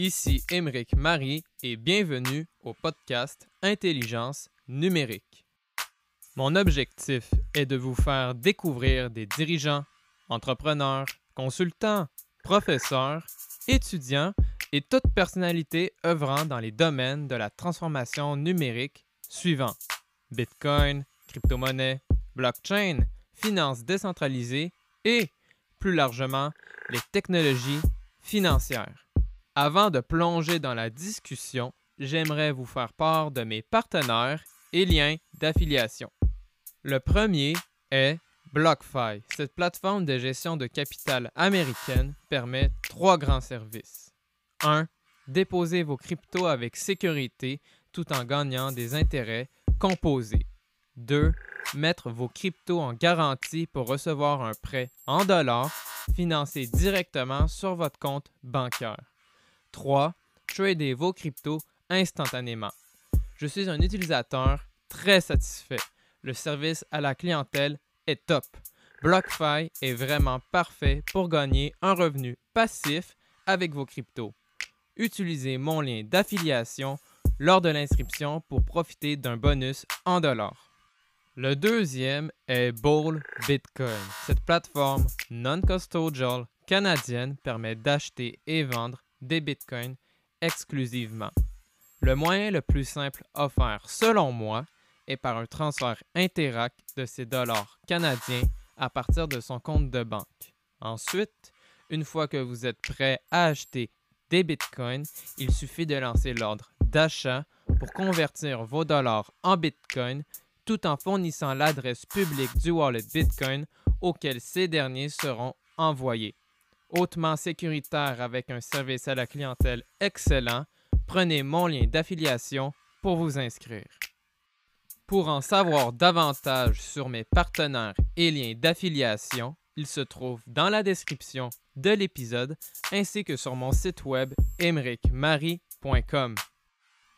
Ici Émeric Marie et bienvenue au podcast Intelligence numérique. Mon objectif est de vous faire découvrir des dirigeants, entrepreneurs, consultants, professeurs, étudiants et toute personnalité œuvrant dans les domaines de la transformation numérique suivants Bitcoin, crypto-monnaie, blockchain, finances décentralisées et, plus largement, les technologies financières. Avant de plonger dans la discussion, j'aimerais vous faire part de mes partenaires et liens d'affiliation. Le premier est BlockFi. Cette plateforme de gestion de capital américaine permet trois grands services. 1. Déposer vos cryptos avec sécurité tout en gagnant des intérêts composés. 2. Mettre vos cryptos en garantie pour recevoir un prêt en dollars financé directement sur votre compte bancaire. 3. Trader vos cryptos instantanément. Je suis un utilisateur très satisfait. Le service à la clientèle est top. BlockFi est vraiment parfait pour gagner un revenu passif avec vos cryptos. Utilisez mon lien d'affiliation lors de l'inscription pour profiter d'un bonus en dollars. Le deuxième est Bowl Bitcoin. Cette plateforme non-custodial canadienne permet d'acheter et vendre des bitcoins exclusivement. Le moyen le plus simple offert, selon moi, est par un transfert Interac de ses dollars canadiens à partir de son compte de banque. Ensuite, une fois que vous êtes prêt à acheter des bitcoins, il suffit de lancer l'ordre d'achat pour convertir vos dollars en bitcoin tout en fournissant l'adresse publique du wallet bitcoin auquel ces derniers seront envoyés hautement sécuritaire avec un service à la clientèle excellent, prenez mon lien d'affiliation pour vous inscrire. Pour en savoir davantage sur mes partenaires et liens d'affiliation, ils se trouvent dans la description de l'épisode ainsi que sur mon site web emericmarie.com.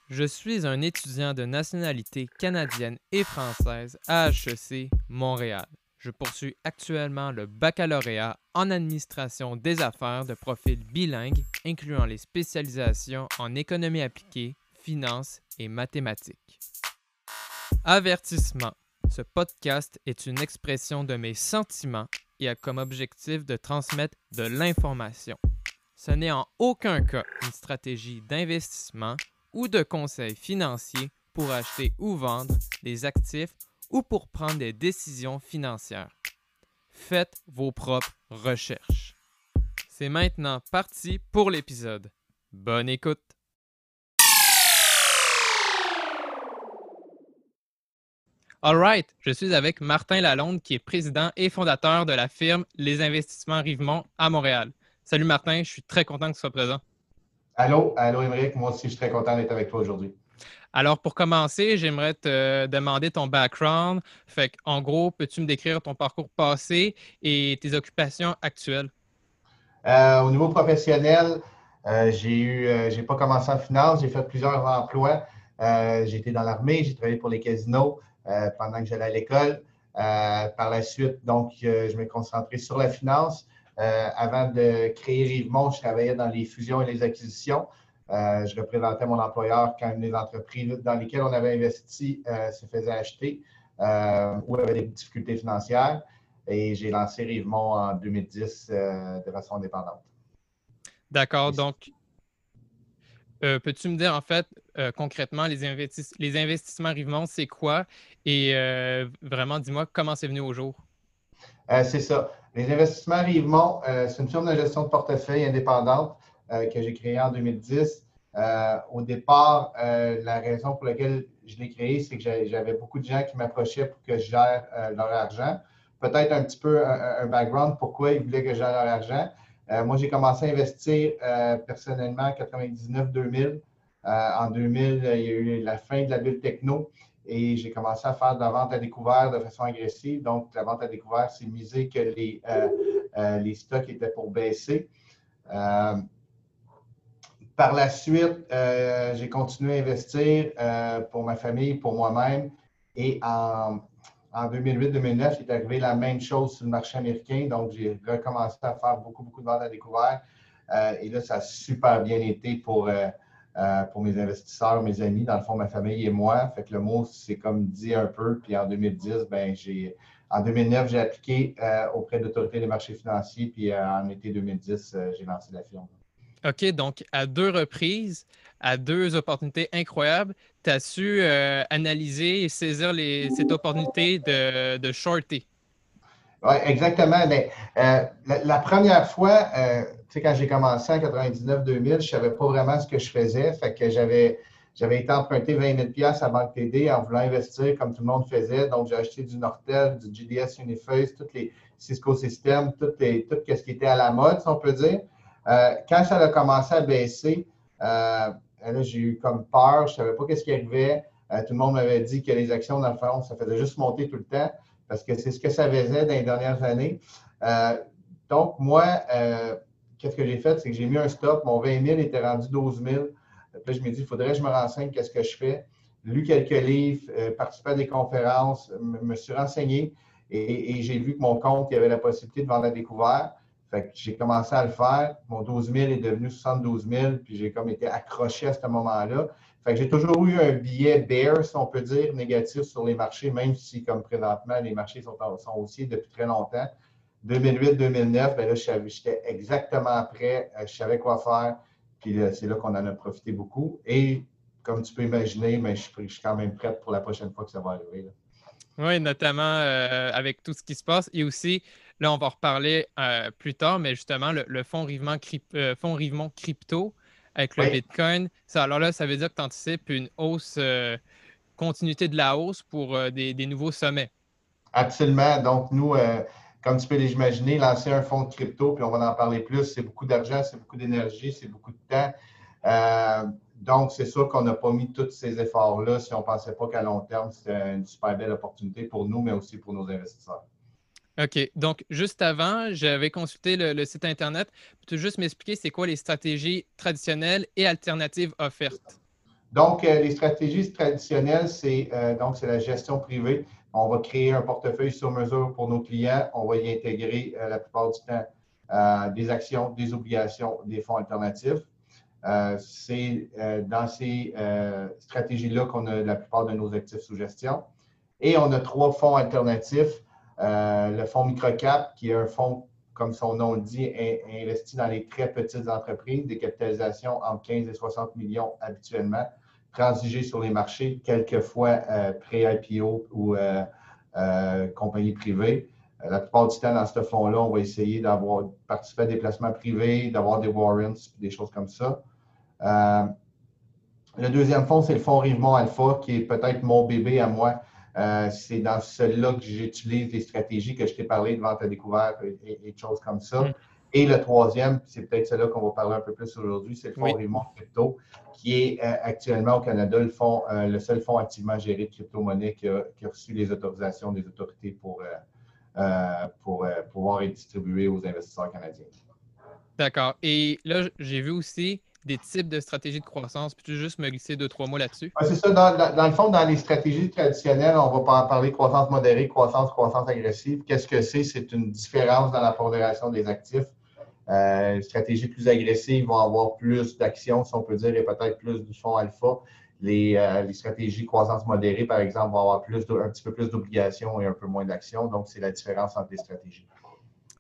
Je suis un étudiant de nationalité canadienne et française à HEC Montréal. Je poursuis actuellement le baccalauréat en administration des affaires de profil bilingue, incluant les spécialisations en économie appliquée, finance et mathématiques. Avertissement. Ce podcast est une expression de mes sentiments et a comme objectif de transmettre de l'information. Ce n'est en aucun cas une stratégie d'investissement ou de conseil financier pour acheter ou vendre des actifs ou pour prendre des décisions financières. Faites vos propres recherches. C'est maintenant parti pour l'épisode. Bonne écoute. Alright, je suis avec Martin Lalonde qui est président et fondateur de la firme Les Investissements Rivemont à Montréal. Salut Martin, je suis très content que tu sois présent. Allô, allô Émeric, moi aussi je suis très content d'être avec toi aujourd'hui. Alors, pour commencer, j'aimerais te demander ton background. Fait en gros, peux-tu me décrire ton parcours passé et tes occupations actuelles? Euh, au niveau professionnel, euh, j'ai eu, euh, j'ai pas commencé en finance, j'ai fait plusieurs emplois. j'ai été dans l'armée, j'ai travaillé pour les casinos pendant que j'allais à l'école. par la suite, donc, je me concentré sur la finance. avant de créer Rivemont, je travaillais dans les fusions et les acquisitions. Euh, je représentais mon employeur quand les entreprises dans lesquelles on avait investi euh, se faisaient acheter euh, ou avaient des difficultés financières. Et j'ai lancé Rivemont en 2010 de façon indépendante. D'accord. Donc, peux-tu me dire en fait concrètement les, les investissements Rivemont, c'est quoi? Et vraiment, dis-moi comment c'est venu au jour? c'est ça. Les investissements Rivemont, c'est une firme de gestion de portefeuille indépendante que j'ai créé en 2010. Euh, au départ, euh, la raison pour laquelle je l'ai créé, c'est que j'avais beaucoup de gens qui m'approchaient pour que je gère leur argent. Peut-être un petit peu un, background pourquoi ils voulaient que je gère leur argent. moi, j'ai commencé à investir personnellement en 99-2000. en 2000, il y a eu la fin de la bulle techno et j'ai commencé à faire de la vente à découvert de façon agressive. Donc, la vente à découvert, c'est miser que les, les stocks étaient pour baisser. Par la suite, euh, j'ai continué à investir euh, pour ma famille, pour moi-même. Et en, 2008-2009, il est arrivé la même chose sur le marché américain. Donc, j'ai recommencé à faire beaucoup, beaucoup de ventes à découvert. et là, ça a super bien été pour, pour mes investisseurs, mes amis, dans le fond, ma famille et moi. Fait que le mot, c'est comme dit un peu. Puis en 2010, ben, j'ai, en 2009, j'ai appliqué auprès de l'autorité des marchés financiers. Puis en été 2010, j'ai lancé la firme. OK, donc à deux reprises, à deux opportunités incroyables, tu as su euh, analyser et saisir cette opportunité de, de shorter. Oui, exactement. Mais, euh, la, première fois, euh, quand j'ai commencé en 99-2000, je ne savais pas vraiment ce que je faisais. Fait que j'avais, j'avais été emprunté 20 000 à Banque TD en voulant investir comme tout le monde faisait. Donc, j'ai acheté du Nortel, du GDS Uniface, tous les Cisco Systems, tout, les, tout ce qui était à la mode, si on peut dire. Quand ça a commencé à baisser, Là, j'ai eu comme peur, je ne savais pas qu'est-ce qui arrivait. Euh, tout le monde m'avait dit que les actions, dans le fond, ça faisait juste monter tout le temps parce que c'est ce que ça faisait dans les dernières années. Euh, donc, moi, euh, qu'est-ce que j'ai fait? C'est que j'ai mis un stop. Mon 20 000 était rendu 12 000. Puis je me dit, il faudrait que je me renseigne, qu'est-ce que je fais. Lu quelques livres, participé à des conférences, me suis renseigné et, j'ai vu que mon compte, il y avait la possibilité de vendre à découvert. Fait que j'ai commencé à le faire. Mon 12 000 est devenu 72 000, puis j'ai comme été accroché à ce moment-là. Fait que j'ai toujours eu un billet bear, si on peut dire, négatif sur les marchés, même si, comme présentement, les marchés sont, sont haussiers depuis très longtemps. 2008-2009, ben là, j'étais exactement prêt, euh, je savais quoi faire, puis c'est là qu'on en a profité beaucoup. Et comme tu peux imaginer, ben, je, suis quand même prêt pour la prochaine fois que ça va arriver. Oui, notamment euh, avec tout ce qui se passe. Et aussi, Là, on va reparler euh, plus tard, mais justement, le, fonds, Rivement, euh, Rivemont Crypto avec le Bitcoin, ça, alors là, ça veut dire que tu anticipes une hausse, euh, continuité de la hausse pour des, nouveaux sommets. Absolument. Donc, nous, comme tu peux l'imaginer, lancer un fonds de crypto, puis on va en parler plus, c'est beaucoup d'argent, c'est beaucoup d'énergie, c'est beaucoup de temps. donc, c'est sûr qu'on n'a pas mis tous ces efforts-là si on ne pensait pas qu'à long terme, c'était une super belle opportunité pour nous, mais aussi pour nos investisseurs. OK. Donc, juste avant, j'avais consulté le, site Internet. Peux-tu juste m'expliquer c'est quoi les stratégies traditionnelles et alternatives offertes? Donc, euh, les stratégies traditionnelles, c'est euh, donc la gestion privée. On va créer un portefeuille sur mesure pour nos clients. On va y intégrer euh, la plupart du temps des actions, des obligations, des fonds alternatifs. c'est dans ces stratégies-là qu'on a la plupart de nos actifs sous gestion. Et on a trois fonds alternatifs le fonds Microcap, qui est un fonds, comme son nom le dit, investi dans les très petites entreprises, des capitalisations entre 15 et 60 millions habituellement, transigé sur les marchés, quelquefois euh, pré-IPO ou euh, compagnie privée. La plupart du temps, dans ce fonds-là, on va essayer d'avoir participé à des placements privés, d'avoir des warrants, des choses comme ça. le deuxième fonds, c'est le fonds Rivemont Alpha, qui est peut-être mon bébé à moi. Euh, c'est dans celui-là que j'utilise les stratégies que je t'ai parlé de vente à découvert et, de choses comme ça. Mm. Et le troisième, c'est peut-être celui-là qu'on va parler un peu plus aujourd'hui, c'est le fonds Raymond Crypto, qui est euh, actuellement au Canada le, fonds, euh, le seul fonds activement géré de crypto-monnaie qui, a, reçu les autorisations des autorités pour, pour pouvoir être distribué aux investisseurs canadiens. D'accord. Et là, j'ai vu aussi des types de stratégies de croissance. Peux-tu juste me glisser deux, trois mots là-dessus? c'est ça. Dans, le fond, dans les stratégies traditionnelles, on va parler croissance modérée, croissance, croissance agressive. Qu'est-ce que c'est? C'est une différence dans la pondération des actifs. Euh, les stratégies plus agressives vont avoir plus d'actions, si on peut dire, et peut-être plus du fonds alpha. Les, euh, les, stratégies croissance modérée, par exemple, vont avoir plus un petit peu plus d'obligations et un peu moins d'actions. Donc, c'est la différence entre les stratégies.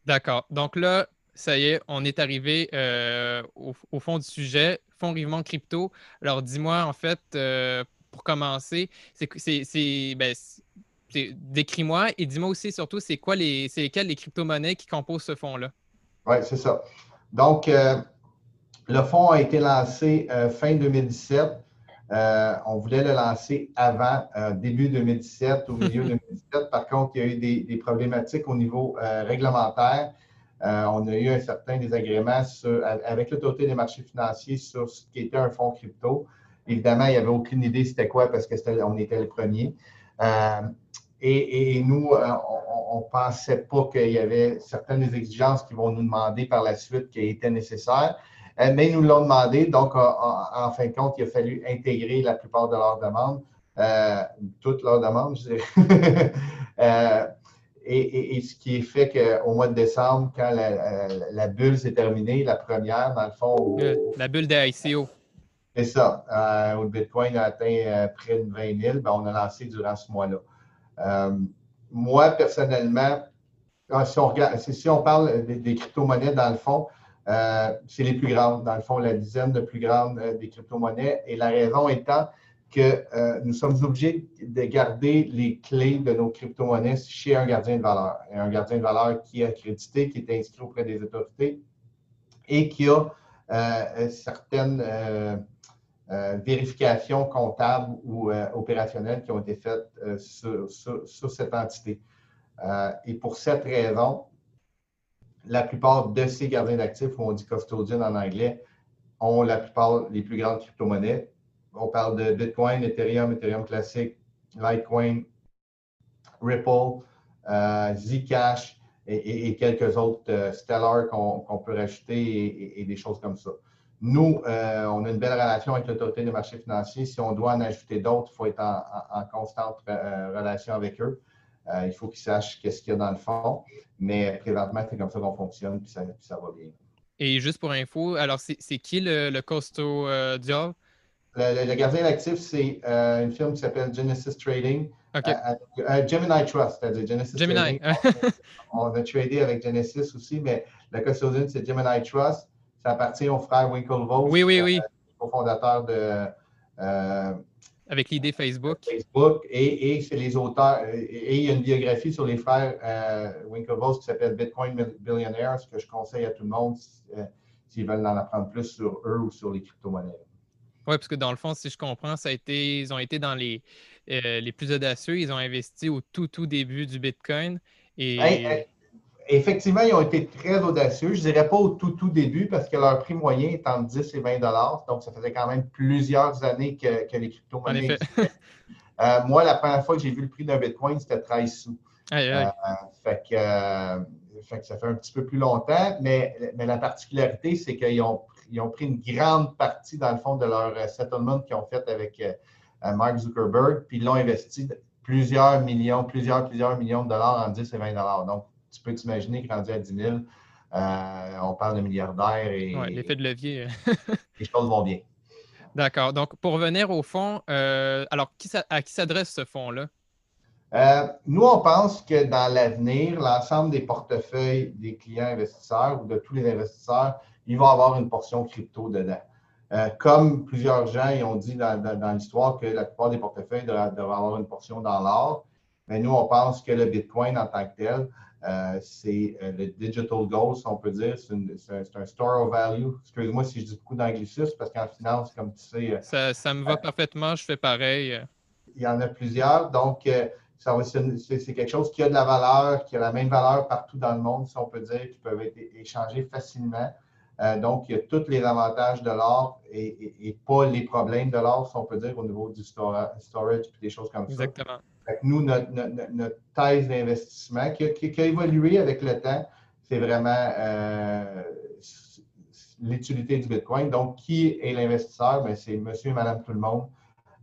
D'accord. Donc là, ça y est, on est arrivé euh, au, fond du sujet, fonds Rivement Crypto. Alors, dis-moi, en fait, euh, pour commencer, c'est, ben, décris-moi et dis-moi aussi surtout, c'est quoi les, c'est lesquelles les crypto-monnaies qui composent ce fonds-là? Oui, c'est ça. Donc, euh, le fonds a été lancé fin 2017. on voulait le lancer avant, début 2017, au milieu 2017. Par contre, il y a eu des problématiques au niveau réglementaire euh, on a eu un certain désagrément avec l'autorité des marchés financiers sur ce qui était un fonds crypto. Évidemment, il n'y avait aucune idée c'était quoi parce qu'on était, était le premier. Euh, et, nous, euh, on ne pensait pas qu'il y avait certaines exigences qui vont nous demander par la suite qui étaient nécessaires. mais ils nous l'ont demandé. Donc, en, fin de compte, il a fallu intégrer la plupart de leurs demandes, toutes leurs demandes, je dirais. Et, ce qui est fait qu'au mois de décembre, quand la, bulle s'est terminée, la première, dans le fond. la bulle des ICO. C'est ça. Euh, où le Bitcoin a atteint euh, près de 20 000, ben, on a lancé durant ce mois-là. Euh, moi, personnellement, ah, si on, regarde, si on parle des, crypto-monnaies, dans le fond, c'est les plus grandes, dans le fond, la dizaine de plus grandes des crypto-monnaies. Et la raison étant que nous sommes obligés de garder les clés de nos crypto-monnaies chez un gardien de valeur. un gardien de valeur qui est accrédité, qui est inscrit auprès des autorités et qui a certaines euh, vérifications comptables ou euh, opérationnelles qui ont été faites euh, sur, cette entité. et pour cette raison, la plupart de ces gardiens d'actifs, ou on dit custodian en anglais, ont la plupart les plus grandes crypto-monnaies. On parle de Bitcoin, Ethereum, Ethereum classique, Litecoin, Ripple, Zcash et, quelques autres Stellar qu'on peut rajouter et, des choses comme ça. Nous, euh, on a une belle relation avec l'autorité des marchés financiers. Si on doit en ajouter d'autres, il faut être en, constante euh, relation avec eux. Euh, il faut qu'ils sachent qu'est-ce qu'il y a dans le fond. Mais présentement, c'est comme ça qu'on fonctionne, puis ça, va bien. Et juste pour info, alors c'est qui le, le costaud job? Le, gardien d'actifs, c'est une firme qui s'appelle Genesis Trading. Gemini Trust, c'est-à-dire Genesis Gemini. Trading. on, a tradé avec Genesis aussi, mais le custodian, c'est Gemini Trust. Ça appartient au frère Winklevoss. Oui, oui, oui. Euh, cofondateur de. Euh, Avec l'idée Facebook. Facebook. Et, c'est les auteurs. Et, il y a une biographie sur les frères euh, Winklevoss qui s'appelle Bitcoin Billionaires, que je conseille à tout le monde s'ils veulent en apprendre plus sur eux ou sur les crypto-monnaies. Oui, parce que dans le fond, si je comprends, ça a été, ils ont été dans les, les plus audacieux. Ils ont investi au tout, tout début du Bitcoin. Et effectivement, ils ont été très audacieux. Je ne dirais pas au tout, tout début parce que leur prix moyen est entre 10 et 20 Donc, ça faisait quand même plusieurs années que, les crypto-monnaies euh, moi, la première fois que j'ai vu le prix d'un Bitcoin, c'était 13 sous. Euh, fait, que, ça fait un petit peu plus longtemps, mais, mais la particularité, c'est qu'ils ont, ils ont pris une grande partie, dans le fond, de leur settlement qu'ils ont fait avec euh, Mark Zuckerberg, puis ils l'ont investi plusieurs millions, plusieurs, plusieurs millions de dollars en 10 et 20 Donc, tu peux t'imaginer que rendu à 10 000, euh, on parle de milliardaires et. L'effet de levier. les choses vont bien. D'accord. Donc, pour revenir au fonds, euh, alors à qui s'adresse ce fonds-là? Euh, nous, on pense que dans l'avenir, l'ensemble des portefeuilles des clients investisseurs ou de tous les investisseurs, il va avoir une portion crypto dedans. comme plusieurs gens ont dit dans, l'histoire que la plupart des portefeuilles devraient, avoir une portion dans l'or, mais nous, on pense que le Bitcoin en tant que tel euh, c'est euh, le digital gold, on peut dire. C'est un, store of value. Excuse-moi si je dis beaucoup d'anglicisme, parce qu'en finance, comme tu sais. Euh, ça, me va parfaitement, je fais pareil. Il y en a plusieurs. Donc, c'est quelque chose qui a de la valeur, qui a la même valeur partout dans le monde, si on peut dire, qui peuvent être échangés facilement. Donc, il y a tous les avantages de l'or et, pas les problèmes de l'or, si on peut dire, au niveau du storage et des choses comme ça. Exactement nous, notre, thèse d'investissement qui, a évolué avec le temps, c'est vraiment euh, l'utilité du Bitcoin. Donc, qui est l'investisseur? Ben, c'est monsieur et madame tout le monde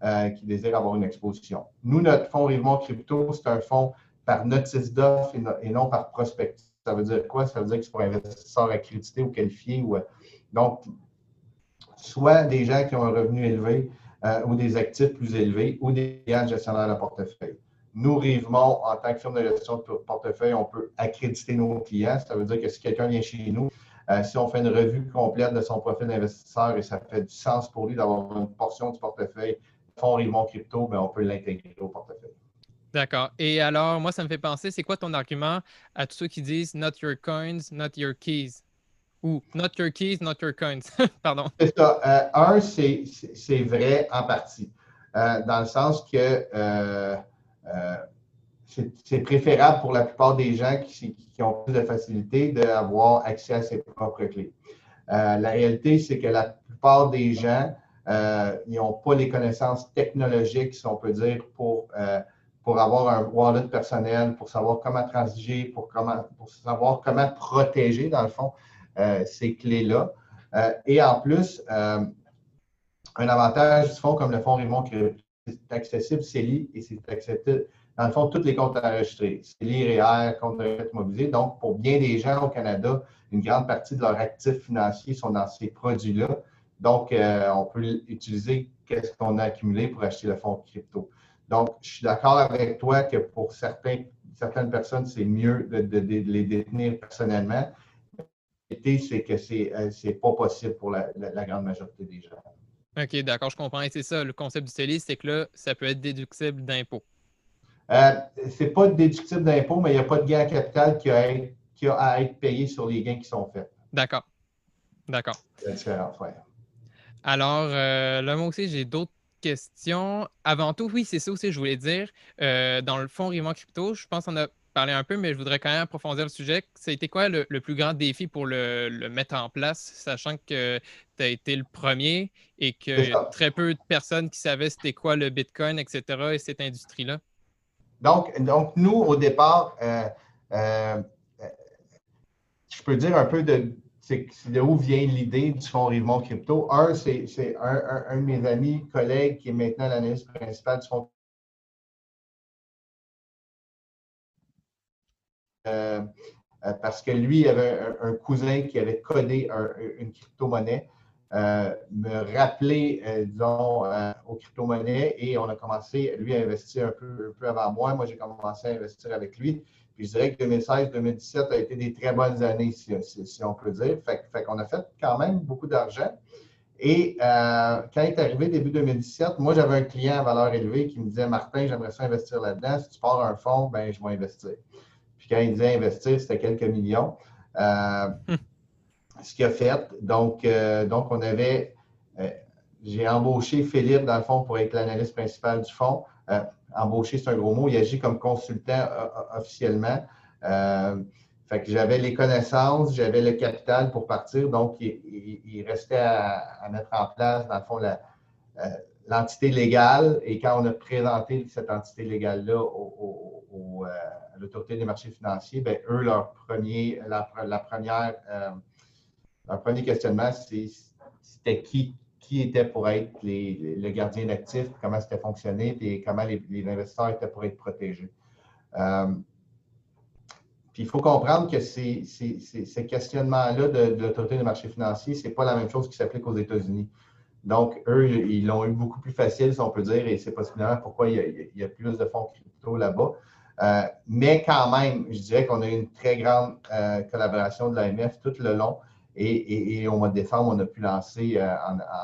euh, qui désire avoir une exposition. Nous, notre fonds Rivemont Crypto, c'est un fonds par notice d'offre et, non par prospective. Ça veut dire quoi? Ça veut dire que c'est pour investisseurs accrédités ou qualifiés. Ou, donc, soit des gens qui ont un revenu élevé, euh, ou des actifs plus élevés ou des gestionnaires de portefeuille. Nous, Rivemont, en tant que firme de gestion de portefeuille, on peut accréditer nos clients. Ça veut dire que si quelqu'un vient chez nous, euh, si on fait une revue complète de son profil d'investisseur et ça fait du sens pour lui d'avoir une portion du portefeuille fonds Rivemont Crypto, bien, on peut l'intégrer au portefeuille. D'accord. Et alors, moi, ça me fait penser, c'est quoi ton argument à tous ceux qui disent Not your coins, not your keys? Ou not your keys, not your coins. Pardon. C'est ça. Euh, un, c'est vrai en partie, euh, dans le sens que euh, c'est préférable pour la plupart des gens qui, ont plus de facilité d'avoir accès à ses propres clés. la réalité, c'est que la plupart des gens, n'ont pas les connaissances technologiques, si on peut dire, pour, pour avoir un wallet personnel, pour savoir comment transiger, pour, comment, pour savoir comment protéger, dans le fond, euh, ces clés-là. Euh, et en plus, euh, un avantage du fonds comme le fonds Raymond, qui est accessible, c'est lié et c'est dans le fond, tous les comptes enregistrés. C'est l'IRER, compte de retraite mobilisé. Donc, pour bien des gens au Canada, une grande partie de leurs actifs financiers sont dans ces produits-là. Donc, on peut utiliser qu'est-ce qu'on a accumulé pour acheter le fonds crypto. Donc, je suis d'accord avec toi que pour certains, certaines personnes, c'est mieux de, les détenir personnellement. La c'est que ce n'est euh, pas possible pour la, grande majorité des gens. OK, d'accord, je comprends. Et c'est ça, le concept du CELI, c'est que là, ça peut être déductible d'impôt. Euh, ce n'est pas déductible d'impôt, mais il n'y a pas de gain à capital qui a, qui a à être payé sur les gains qui sont faits. D'accord. D'accord. C'est la différence, oui. Alors, euh, là, moi aussi, j'ai d'autres questions. Avant tout, oui, c'est ça aussi que je voulais dire. Euh, dans le fonds Rivement Crypto, je pense qu'on a parlé un peu, mais je voudrais quand même approfondir le sujet. Ça a été quoi le, plus grand défi pour le, mettre en place, sachant que tu as été le premier et que très peu de personnes qui savaient c'était quoi le Bitcoin, etc., et cette industrie-là? Donc, donc, nous, au départ, euh, euh, je peux dire un peu de, de où vient l'idée du fonds Rivemont Crypto. Un, c'est un, de mes amis, collègues, qui est maintenant l'analyste principal du fonds euh, parce que lui avait un, cousin qui avait codé une crypto-monnaie. Euh, me rappeler, euh, disons, euh, aux crypto-monnaies et on a commencé, lui, à investir un peu avant moi. Moi, j'ai commencé à investir avec lui. Puis je dirais que 2016-2017 a été des très bonnes années, si, on peut dire. Fait, fait qu'on a fait quand même beaucoup d'argent. Et quand il est arrivé début 2017, moi, j'avais un client à valeur élevée qui me disait Martin, j'aimerais ça investir là-dedans. Si tu pars un fonds, ben je vais investir. Puis quand il disait investir, c'était quelques millions. Hum ce qu'il a fait. Donc, euh, donc on avait, euh, j'ai embauché Philippe, dans le fond, pour être l'analyste principal du fonds. Euh, embauché, c'est un gros mot. Il agit comme consultant officiellement. fait que j'avais les connaissances, j'avais le capital pour partir. Donc, il, restait à, mettre en place, dans le fond, l'entité légale. Et quand on a présenté cette entité légale-là à l'autorité des marchés financiers, bien, eux, leur premier, la première un premier questionnement, c'était qui, qui était pour être le gardien d'actifs, comment c'était fonctionné, et comment les, investisseurs étaient pour être protégés. Euh, puis il faut comprendre que ces, questionnements-là de, l'autorité des marchés financiers, ce n'est pas la même chose qui s'applique aux États-Unis. Donc, eux, ils l'ont eu beaucoup plus facile, si on peut dire, et c'est possiblement pourquoi il y, a, plus de fonds crypto là-bas. Euh, mais quand même, je dirais qu'on a eu une très grande euh, collaboration de l'AMF tout le long. Et, au mois de décembre, on a pu lancer euh,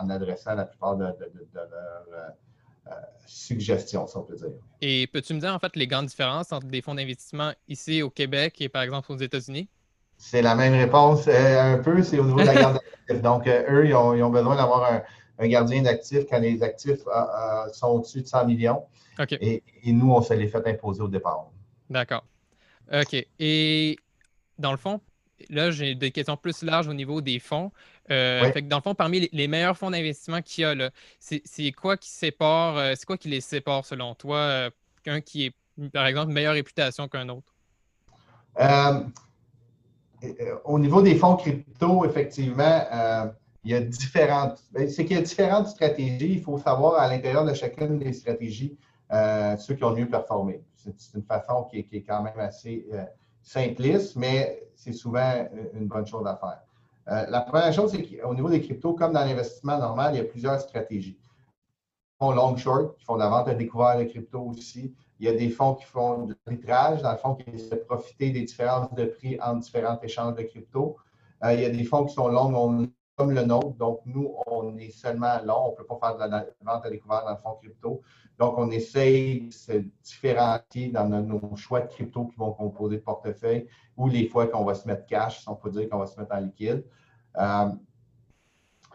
en, adressant la plupart de, leurs euh, euh, suggestions, si on peut dire. Et peux-tu me dire en fait les grandes différences entre des fonds d'investissement ici au Québec et par exemple aux États-Unis? C'est la même réponse un peu, c'est au niveau de la garde d'actifs. Donc, eux, ils ont, besoin d'avoir un, gardien d'actifs quand les actifs sont au-dessus de 100 millions. Et, nous, on se les fait imposer au départ. D'accord. OK. Et dans le fond, là, j'ai des questions plus larges au niveau des fonds. Euh, dans le fond, parmi les, meilleurs fonds d'investissement qu'il y a, c'est quoi qui sépare, euh, c'est quoi qui les sépare selon toi, euh, qu'un qui est, par exemple, meilleure réputation qu'un autre? au niveau des fonds crypto, effectivement, il y a différentes. Ben, c'est qu'il y a différentes stratégies. Il faut savoir à l'intérieur de chacune des stratégies ceux qui ont mieux performé. C'est une façon qui est, quand même assez simpliste, mais c'est souvent une bonne chose à faire. Euh, la première chose, c'est qu'au niveau des cryptos, comme dans l'investissement normal, il y a plusieurs stratégies. Ils font long short, qui font de la vente à découvert de crypto aussi. Il y a des fonds qui font de l'arbitrage, dans le fond, qui essaient de profiter des différences de prix entre différents échanges de crypto. Euh, il y a des fonds qui sont longs comme le nôtre. Donc, nous, on est seulement long. On ne peut pas faire de la vente à découvert dans le fonds crypto. Donc, on essaye de se différencier dans nos, choix de crypto qui vont composer le portefeuille ou les fois qu'on va se mettre cash, si on peut dire qu'on va se mettre en liquide. Euh,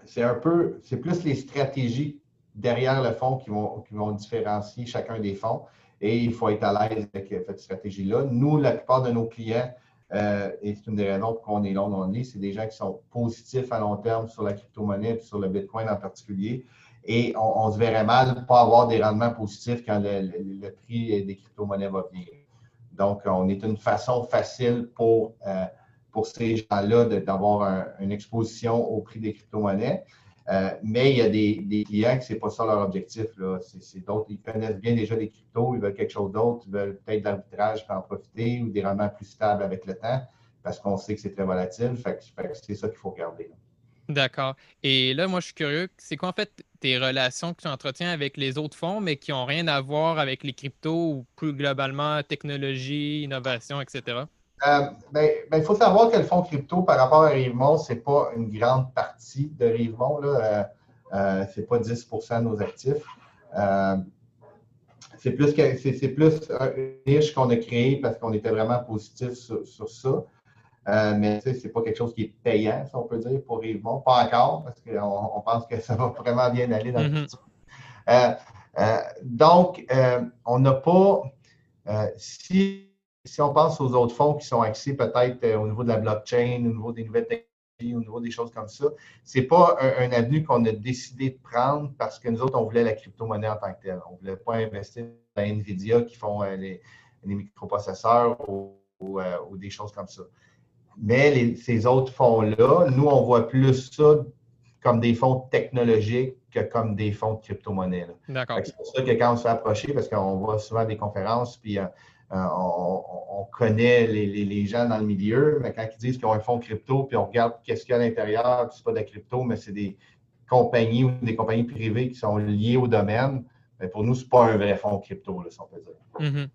c'est un peu, c'est plus les stratégies derrière le fonds qui vont, qui vont différencier chacun des fonds et il faut être à l'aise avec cette stratégie-là. Nous, la plupart de nos clients, euh, et c'est une des raisons pour qu'on est long, on est, c'est des gens qui sont positifs à long terme sur la crypto-monnaie et sur le Bitcoin en particulier et on, se verrait mal pas avoir des rendements positifs quand le, prix des crypto-monnaies va venir. Donc, on est une façon facile pour, euh, pour ces gens-là d'avoir une exposition au prix des crypto-monnaies. Euh, mais il y a des, clients qui ce n'est pas ça leur objectif. C'est d'autres, ils connaissent bien déjà les cryptos, ils veulent quelque chose d'autre, ils veulent peut-être de l'arbitrage pour en profiter ou des rendements plus stables avec le temps parce qu'on sait que c'est très volatile. c'est ça qu'il faut regarder. D'accord. Et là, moi, je suis curieux. C'est quoi, en fait, tes relations que tu entretiens avec les autres fonds, mais qui n'ont rien à voir avec les cryptos ou plus globalement technologie, innovation, etc.? Euh, ben, ben, il faut savoir que le fonds crypto par rapport à Rivemont, ce n'est pas une grande partie de Rivemont. Euh, euh, ce n'est pas 10% de nos actifs. c'est plus, que, plus une niche qu'on a créé parce qu'on était vraiment positif sur, ça. mais ce n'est pas quelque chose qui est payant, si on peut dire, pour Rivemont. Pas encore, parce qu'on on pense que ça va vraiment bien aller dans le mm-hmm. futur. donc, on n'a pas. si si on pense aux autres fonds qui sont axés peut-être euh, au niveau de la blockchain, au niveau des nouvelles technologies, au niveau des choses comme ça, ce n'est pas un, avenue qu'on a décidé de prendre parce que nous autres, on voulait la crypto-monnaie en tant que telle. On ne voulait pas investir dans Nvidia qui font euh, les, microprocesseurs euh, ou, des choses comme ça. Mais ces autres fonds-là, nous, on voit plus ça comme des fonds technologiques que comme des fonds de crypto-monnaie. D'accord. C'est pour ça que quand on se fait approcher, parce qu'on voit souvent des conférences, puis euh, on, connaît les, gens dans le milieu, mais quand ils disent qu'ils ont un fonds crypto, puis on regarde qu'est-ce qu'il y a à l'intérieur, c'est pas de la crypto, mais c'est des compagnies ou des compagnies privées qui sont liées au domaine, mais pour nous, ce n'est pas un vrai fonds crypto, si on peut dire. Mm-hmm.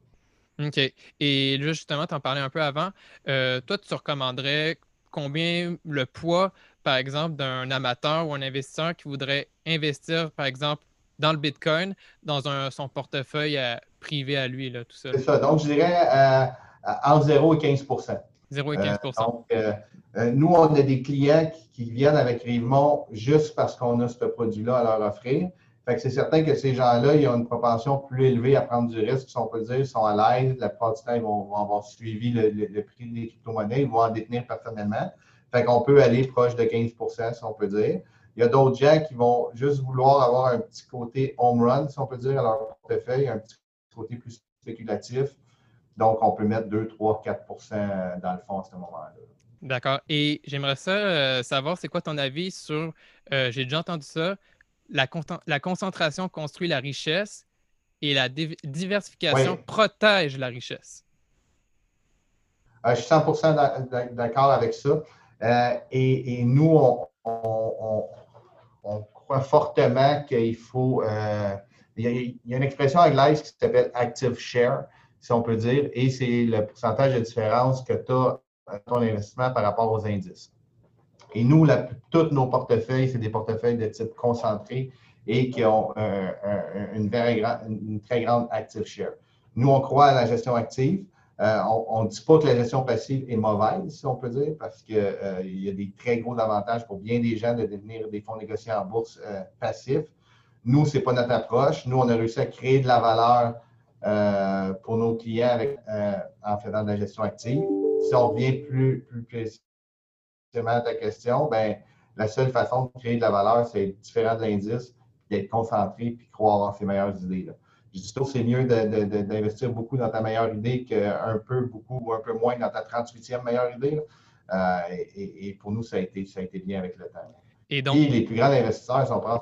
OK. Et justement, tu en parlais un peu avant. Euh, toi, tu recommanderais combien le poids, par exemple, d'un amateur ou un investisseur qui voudrait investir, par exemple, dans le Bitcoin, dans son portefeuille euh, privé à lui, là, tout ça. C'est ça. Donc, je dirais euh, entre 0 et 15 0 et 15 euh, Donc, nous, on a des clients qui, viennent avec Rivemont juste parce qu'on a ce produit-là à leur offrir. Fait que c'est certain que ces gens-là, ils ont une propension plus élevée à prendre du risque, si on peut dire, ils sont à l'aise. La plupart du temps, ils vont, avoir suivi le, prix des crypto-monnaies, ils vont en détenir personnellement. Fait qu'on peut aller proche de 15 si on peut dire. Il y a d'autres gens qui vont juste vouloir avoir un petit côté home run, si on peut dire, à leur portefeuille, un petit côté plus spéculatif. Donc, on peut mettre 2, 3, 4% dans le fond à ce moment-là. D'accord. Et j'aimerais ça euh, savoir, c'est quoi ton avis sur, euh, j'ai déjà entendu ça, la, la, concentration construit la richesse et la diversification protège la richesse. Euh, je suis 100% d'accord avec ça. et, nous, on, on croit fortement qu'il faut. Euh, il, y a, une expression anglaise qui s'appelle active share, si on peut dire, et c'est le pourcentage de différence que tu as à ton investissement par rapport aux indices. Et nous, tous nos portefeuilles, c'est des portefeuilles de type concentré et qui ont une, très grande active share. Nous, on croit à la gestion active. Euh, on ne dit pas que la gestion passive est mauvaise, si on peut dire, parce qu'il euh, y a des très gros avantages pour bien des gens de devenir des fonds négociés en bourse euh, passifs. Nous, ce n'est pas notre approche. Nous, on a réussi à créer de la valeur pour nos clients en faisant de la gestion active. Si on revient plus, plus précisément à ta question, ben, la seule façon de créer de la valeur, c'est différent de l'indice, d'être concentré puis croire en ses meilleures idées. Je dis toujours c'est mieux d'investir beaucoup dans ta meilleure idée qu'un peu, beaucoup ou un peu moins dans ta 38e meilleure idée. Euh, et, pour nous, ça a, été, ça a été bien avec le temps. Et donc, les plus grands investisseurs, si on pense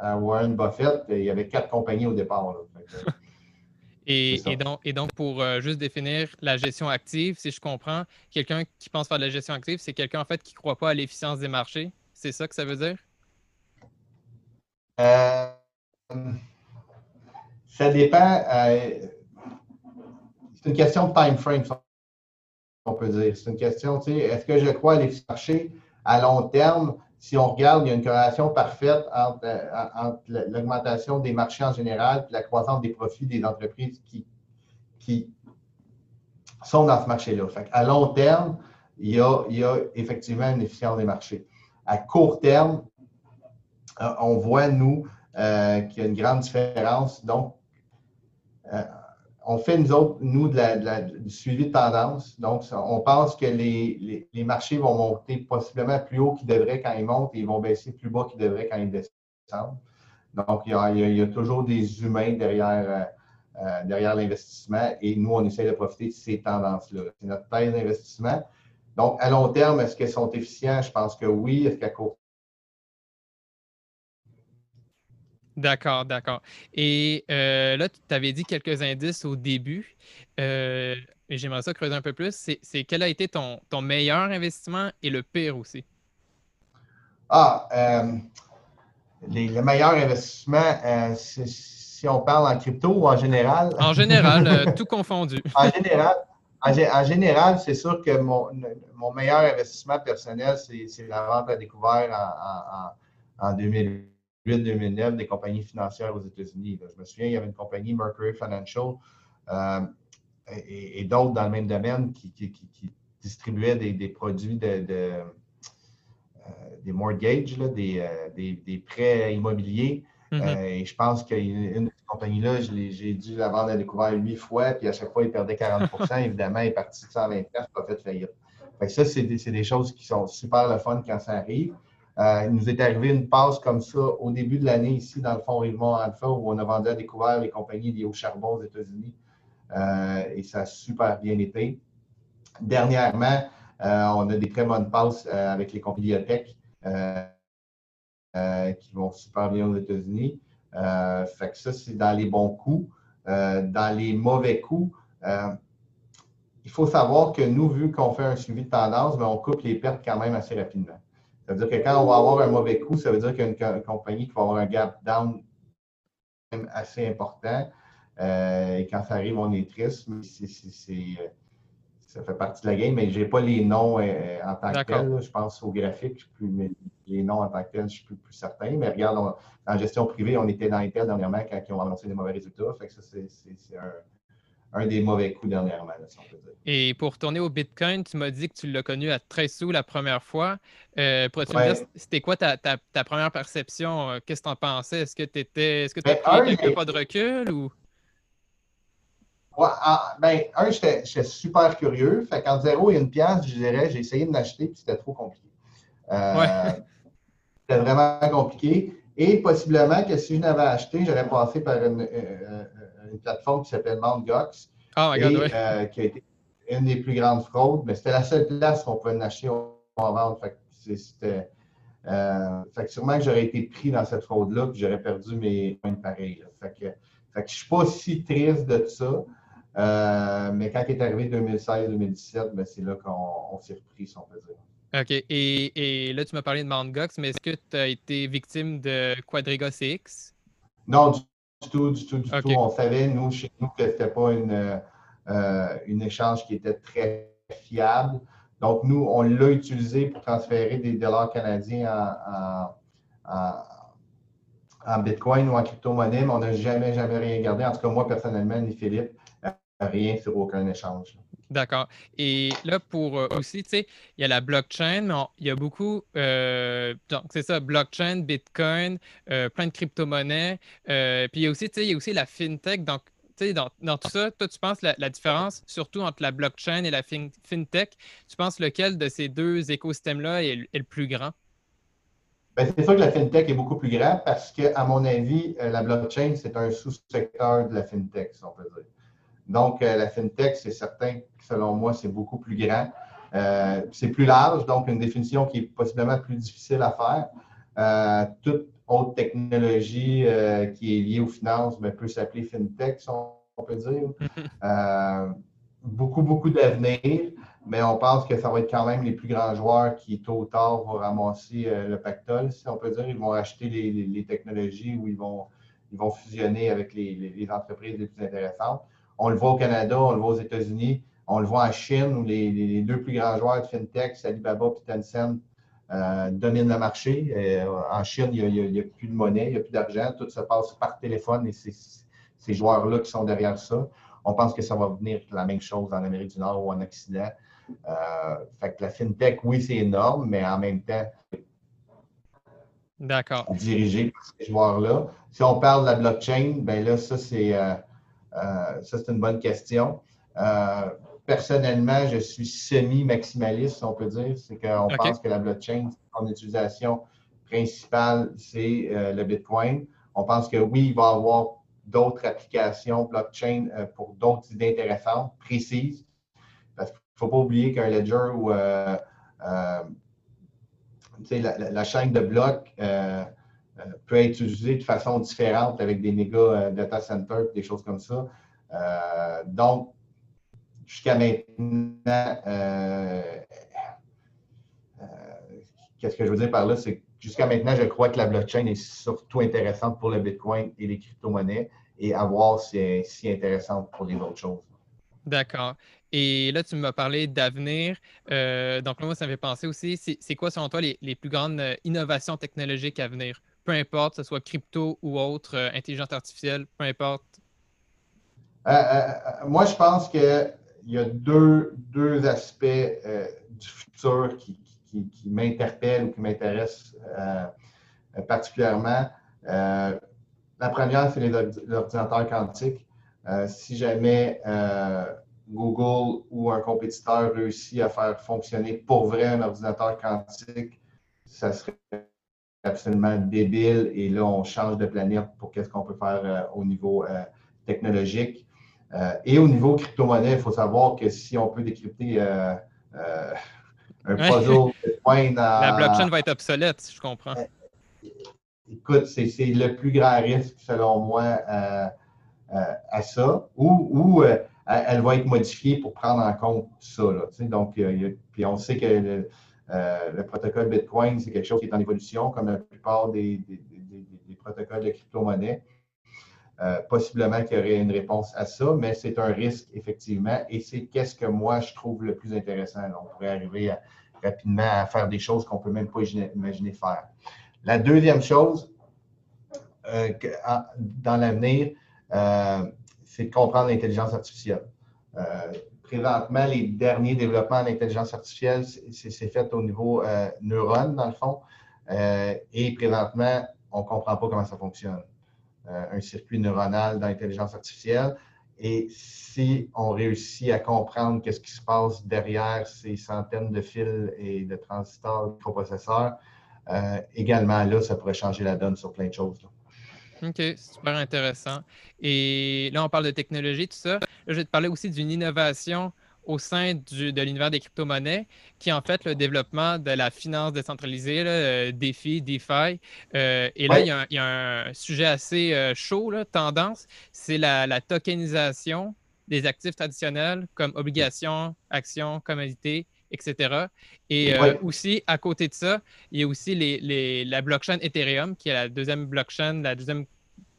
à, Warren Buffett, il y avait quatre compagnies au départ. et, donc, et, donc, pour euh, juste définir la gestion active, si je comprends, quelqu'un qui pense faire de la gestion active, c'est quelqu'un en fait qui ne croit pas à l'efficience des marchés. C'est ça que ça veut dire? Euh, ça dépend. Euh, c'est une question de time frame, on peut dire. C'est une question, tu sais, est-ce que je crois les marchés à long terme? Si on regarde, il y a une corrélation parfaite entre, euh, l'augmentation des marchés en général et la croissance des profits des entreprises qui, sont dans ce marché-là. À long terme, il y, a, il y, a, effectivement une efficience des marchés. À court terme, euh, on voit, nous, qu'il y a une grande différence. Donc, euh, on fait, nous autres, nous, du suivi de tendance. Donc, on pense que les, marchés vont monter possiblement plus haut qu'ils devraient quand ils montent et ils vont baisser plus bas qu'ils devraient quand ils descendent. Donc, il y a, toujours des humains derrière, euh, euh, derrière l'investissement et nous, on essaie de profiter de ces tendances-là. C'est notre thèse d'investissement. Donc, à long terme, est-ce qu'elles sont efficientes? Je pense que oui. Est-ce qu'à court D'accord, d'accord. Et là, tu avais dit quelques indices au début. mais j'aimerais ça creuser un peu plus. C'est quel a été ton, ton meilleur investissement et le pire aussi? Ah, le meilleur investissement, si on parle en crypto ou en général? En général, tout confondu. en général, en, général, c'est sûr que mon, meilleur investissement personnel, c'est la vente à découvert en, en, 2008-2009 des compagnies financières aux États-Unis. Je me souviens, il y avait une compagnie, Mercury Financial, euh, et, d'autres dans le même domaine qui, distribuaient des, produits de, euh, des mortgages, euh, des, prêts immobiliers. Mm-hmm. et je pense qu'une compagnie-là, j'ai dû la vendre à découvert huit fois, puis à chaque fois, il perdait 40% Évidemment, il est parti de 120 pas fait faillite. Fait ça, c'est des, choses qui sont super le fun quand ça arrive. Euh, il nous est arrivé une passe comme ça au début de l'année ici dans le fonds Rivemont Alpha où on a vendu à découvert les compagnies liées au charbon aux États-Unis. Euh, et ça a super bien été. Dernièrement, euh, on a des très bonnes passes avec les compagnies biotech qui vont super bien aux États-Unis. Fait que ça, c'est dans les bons coups. Dans les mauvais coups, il faut savoir que nous, vu qu'on fait un suivi de tendance, ben, on coupe les pertes quand même assez rapidement. Ça veut dire que quand on va avoir un mauvais coup, ça veut dire qu'il y a une, compagnie qui va avoir un gap down assez important. et quand ça arrive, on est triste, mais c'est ça fait partie de la game, mais je n'ai pas les noms euh, en tant que tel. Je pense au graphique, mais les noms en tant que tel, je ne suis plus, certain. Mais regarde, en gestion privée, on était dans Intel dernièrement quand ils ont annoncé des mauvais résultats. Fait que ça, c'est un, des mauvais coups dernièrement, si on peut dire. Et pour tourner au Bitcoin, tu m'as dit que tu l'as connu à 13 sous la première fois. Euh, Pourrais-tu me dire, c'était quoi ta, première perception? Euh, qu'est-ce que tu en pensais? Est-ce que tu étais, est-ce que tu as ben, pris pas de recul ou? Ah, ben, un, j'étais super curieux. Fait qu'en zéro et une pièce, je dirais, j'ai essayé de l'acheter, puis c'était trop compliqué. Euh, c'était vraiment compliqué. Et possiblement que si je l'avais acheté, j'aurais passé par une, euh, plateforme qui s'appelle Mt. Gox. Oh euh, qui a été une des plus grandes fraudes, mais c'était la seule place où on pouvait l'acheter en vente. Fait que c'était. fait que sûrement que j'aurais été pris dans cette fraude-là, puis j'aurais perdu mes points de pareil. Fait que, fait que je ne suis pas si triste de ça. Euh, mais quand il est arrivé 2016-2017, ben, c'est là qu'on s'est repris, si on peut dire. OK. Et, là, tu m'as parlé de Mt. Gox, mais est-ce que tu as été victime de Quadriga CX? Non, du, tout, du tout, du tout. On savait, nous, chez nous, que ce n'était pas une, euh, une échange qui était très fiable. Donc, nous, on l'a utilisé pour transférer des dollars canadiens en, en Bitcoin ou en crypto-monnaie, mais on n'a jamais, jamais rien gardé. En tout cas, moi, personnellement, ni Philippe rien sur aucun échange. D'accord. Et là, pour euh, aussi, tu sais, il y a la blockchain, mais il y a beaucoup, euh, donc c'est ça, blockchain, Bitcoin, euh, plein de crypto-monnaies. puis il y a aussi, tu sais, il y a aussi la fintech. Donc, tu sais, dans, tout ça, toi, tu penses la, différence, surtout entre la blockchain et la fintech, tu penses lequel de ces deux écosystèmes-là est, le plus grand? Ben, c'est sûr que la fintech est beaucoup plus grand parce que, à mon avis, la blockchain, c'est un sous-secteur de la fintech, si on peut dire. Donc, euh, la FinTech, c'est certain que selon moi, c'est beaucoup plus grand. Euh, c'est plus large, donc une définition qui est possiblement plus difficile à faire. Euh, toute autre technologie qui est liée aux finances peut s'appeler FinTech, si on peut dire. beaucoup, beaucoup d'avenir, mais on pense que ça va être quand même les plus grands joueurs qui, tôt ou tard, vont ramasser le pactole, si on peut dire. Ils vont acheter les, technologies ou ils vont, ils vont fusionner avec les, les entreprises les plus intéressantes. On le voit au Canada, on le voit aux États-Unis, on le voit en Chine où les, deux plus grands joueurs de FinTech, Alibaba et Tencent, euh, dominent le marché. Euh, en Chine, il n'y a, plus de monnaie, il n'y a plus d'argent, tout se passe par téléphone et c'est ces joueurs-là qui sont derrière ça. On pense que ça va venir la même chose en Amérique du Nord ou en Occident. Euh, fait que la FinTech, oui, c'est énorme, mais en même temps, D'accord. dirigé par ces joueurs-là. Si on parle de la blockchain, ben là, ça, c'est ça, c'est une bonne question. Euh, personnellement, je suis semi-maximaliste, on peut dire. C'est qu'on pense que la blockchain, son utilisation principale, c'est euh, le Bitcoin. On pense que oui, il va y avoir d'autres applications blockchain pour d'autres idées intéressantes, précises. Parce qu'il ne faut pas oublier qu'un ledger ou la, chaîne de blocs, peut être utilisé de façon différente avec des méga data centers, des choses comme ça. donc, jusqu'à maintenant, qu'est-ce que je veux dire par là? C'est que jusqu'à maintenant, je crois que la blockchain est surtout intéressante pour le Bitcoin et les crypto-monnaies et à voir si elle est si intéressante pour les autres choses. D'accord. Et là, tu m'as parlé d'avenir. Euh, donc, moi, ça me fait penser aussi, c'est quoi, selon toi, les, plus grandes euh, innovations technologiques à venir? Peu importe, que ce soit crypto ou autre, euh, intelligence artificielle, peu importe. moi, je pense qu'il y a deux, deux aspects du futur qui, qui, qui m'interpellent ou qui m'intéressent particulièrement. la première, c'est l'ordinateur quantique. si jamais Google ou un compétiteur réussit à faire fonctionner pour vrai un ordinateur quantique, ça serait absolument débile. Et là, on change de planète pour qu'est-ce qu'on peut faire euh, au niveau euh, technologique. Euh, et au niveau crypto-monnaie, il faut savoir que si on peut décrypter un puzzle Bitcoin La blockchain va être obsolète, si je comprends. Écoute, c'est le plus grand risque, selon moi, à ça. Ou, ou elle, va être modifiée pour prendre en compte ça. donc, puis on sait que euh, le, protocole Bitcoin, c'est quelque chose qui est en évolution, comme la plupart des, protocoles de crypto-monnaie. Euh, possiblement qu'il y aurait une réponse à ça, mais c'est un risque, effectivement, et c'est qu'est-ce que moi je trouve le plus intéressant. on pourrait arriver rapidement à faire des choses qu'on ne peut même pas imaginer, faire. La deuxième chose, euh, dans l'avenir, c'est de comprendre l'intelligence artificielle. Euh, présentement, les derniers développements en intelligence artificielle, c'est fait au niveau euh, neurone, dans le fond. Euh, et présentement, on ne comprend pas comment ça fonctionne. un circuit neuronal dans l'intelligence artificielle. Et si on réussit à comprendre qu'est-ce qui se passe derrière ces centaines de fils et de transistors, microprocesseurs, également là, ça pourrait changer la donne sur plein de choses. OK, super intéressant. Et là, on parle de technologie, tout ça. Je vais te parler aussi d'une innovation au sein de l'univers des crypto-monnaies, qui est en fait le développement de la finance décentralisée, là, euh, DeFi, DeFi. Euh, et là, il, y a un, sujet assez euh, chaud, là, tendance, c'est la, la, tokenisation des actifs traditionnels comme obligations, actions, commodités etc. Et euh, aussi, à côté de ça, il y a aussi les, la blockchain Ethereum, qui est la deuxième blockchain, la deuxième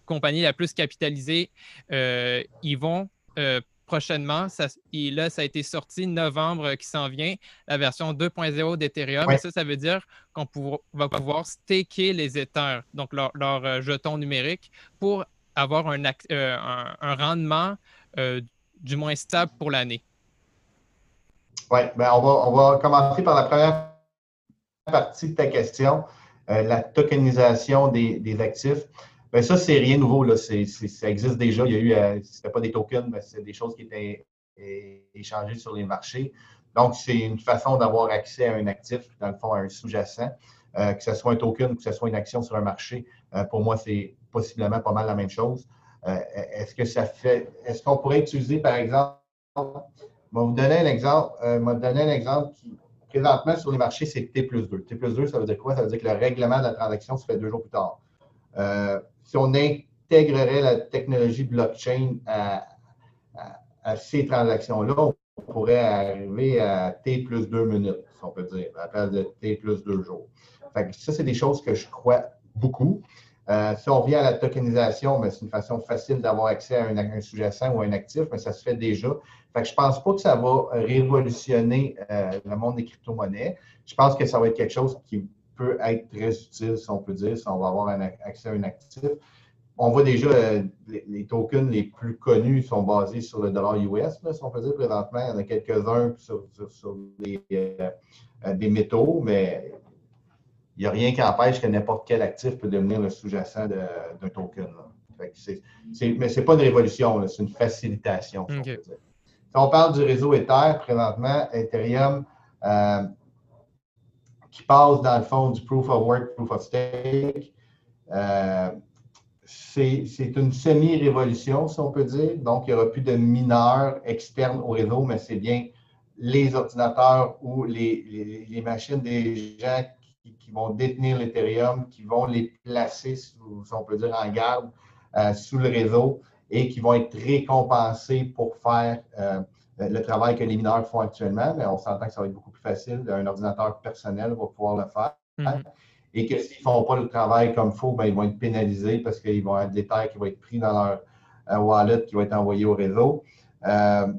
compagnie la plus capitalisée. Ils vont euh, prochainement, ça, là, ça a été sorti novembre qui s'en vient, la version 2.0 d'Ethereum. Et ça, ça veut dire qu'on va pouvoir staker les Ethers, donc leur, leur jeton numérique, pour avoir un, un rendement du moins stable pour l'année. Oui, ben on, va, on va commencer par la première partie de ta question, euh, la tokenisation des, des actifs. Ben ça, c'est rien de nouveau. Là. ça existe déjà. Il y a eu, euh, ce pas des tokens, mais c'est des choses qui étaient échangées sur les marchés. Donc, c'est une façon d'avoir accès à un actif, dans le fond, à un sous-jacent, euh, que ce soit un token, que ce soit une action sur un marché. pour moi, c'est possiblement pas mal la même chose. est-ce que ça fait, est-ce qu'on pourrait utiliser, par exemple, je vais vous donner un exemple. Euh, donner un exemple qui, présentement, sur les marchés, c'est T plus 2. T plus 2, ça veut dire quoi? Ça veut dire que le règlement de la transaction se fait deux jours plus tard. Euh, si on intégrerait la technologie blockchain à, ces transactions-là, on pourrait arriver à T plus 2 minutes, si on peut dire, à la place de T plus 2 jours. ça, c'est des choses que je crois beaucoup. Euh, si on revient à la tokenisation, ben, c'est une façon facile d'avoir accès à un, sous-jacent ou à un actif, mais ça se fait déjà. Je ne pense pas que ça va révolutionner euh, le monde des crypto-monnaies. Je pense que ça va être quelque chose qui peut être très utile, si on peut dire, si on va avoir un accès à un actif. On voit déjà euh, les, tokens les plus connus sont basés sur le dollar US, si on peut dire présentement. Il y en a quelques-uns sur, des métaux, mais il n'y a rien qui empêche que n'importe quel actif peut devenir le sous-jacent d'un token. mais ce n'est pas une révolution, c'est une facilitation. Si, on parle du réseau Ether, présentement, Ethereum, euh, qui passe dans le fond du proof of work, proof of stake, euh, c'est une semi-révolution, si on peut dire. Donc, il n'y aura plus de mineurs externes au réseau, mais c'est bien les ordinateurs ou les, les, machines des gens qui qui vont détenir l'Ethereum, qui vont les placer, si on peut dire, en garde sous le réseau et qui vont être récompensés pour faire le travail que les mineurs font actuellement. Mais on s'entend que ça va être beaucoup plus facile. Un ordinateur personnel va pouvoir le faire. Mm-hmm. Et que s'ils ne font pas le travail comme il faut, ben, ils vont être pénalisés parce qu'ils vont avoir des terres qui vont être pris dans leur wallet qui vont être envoyés au réseau. il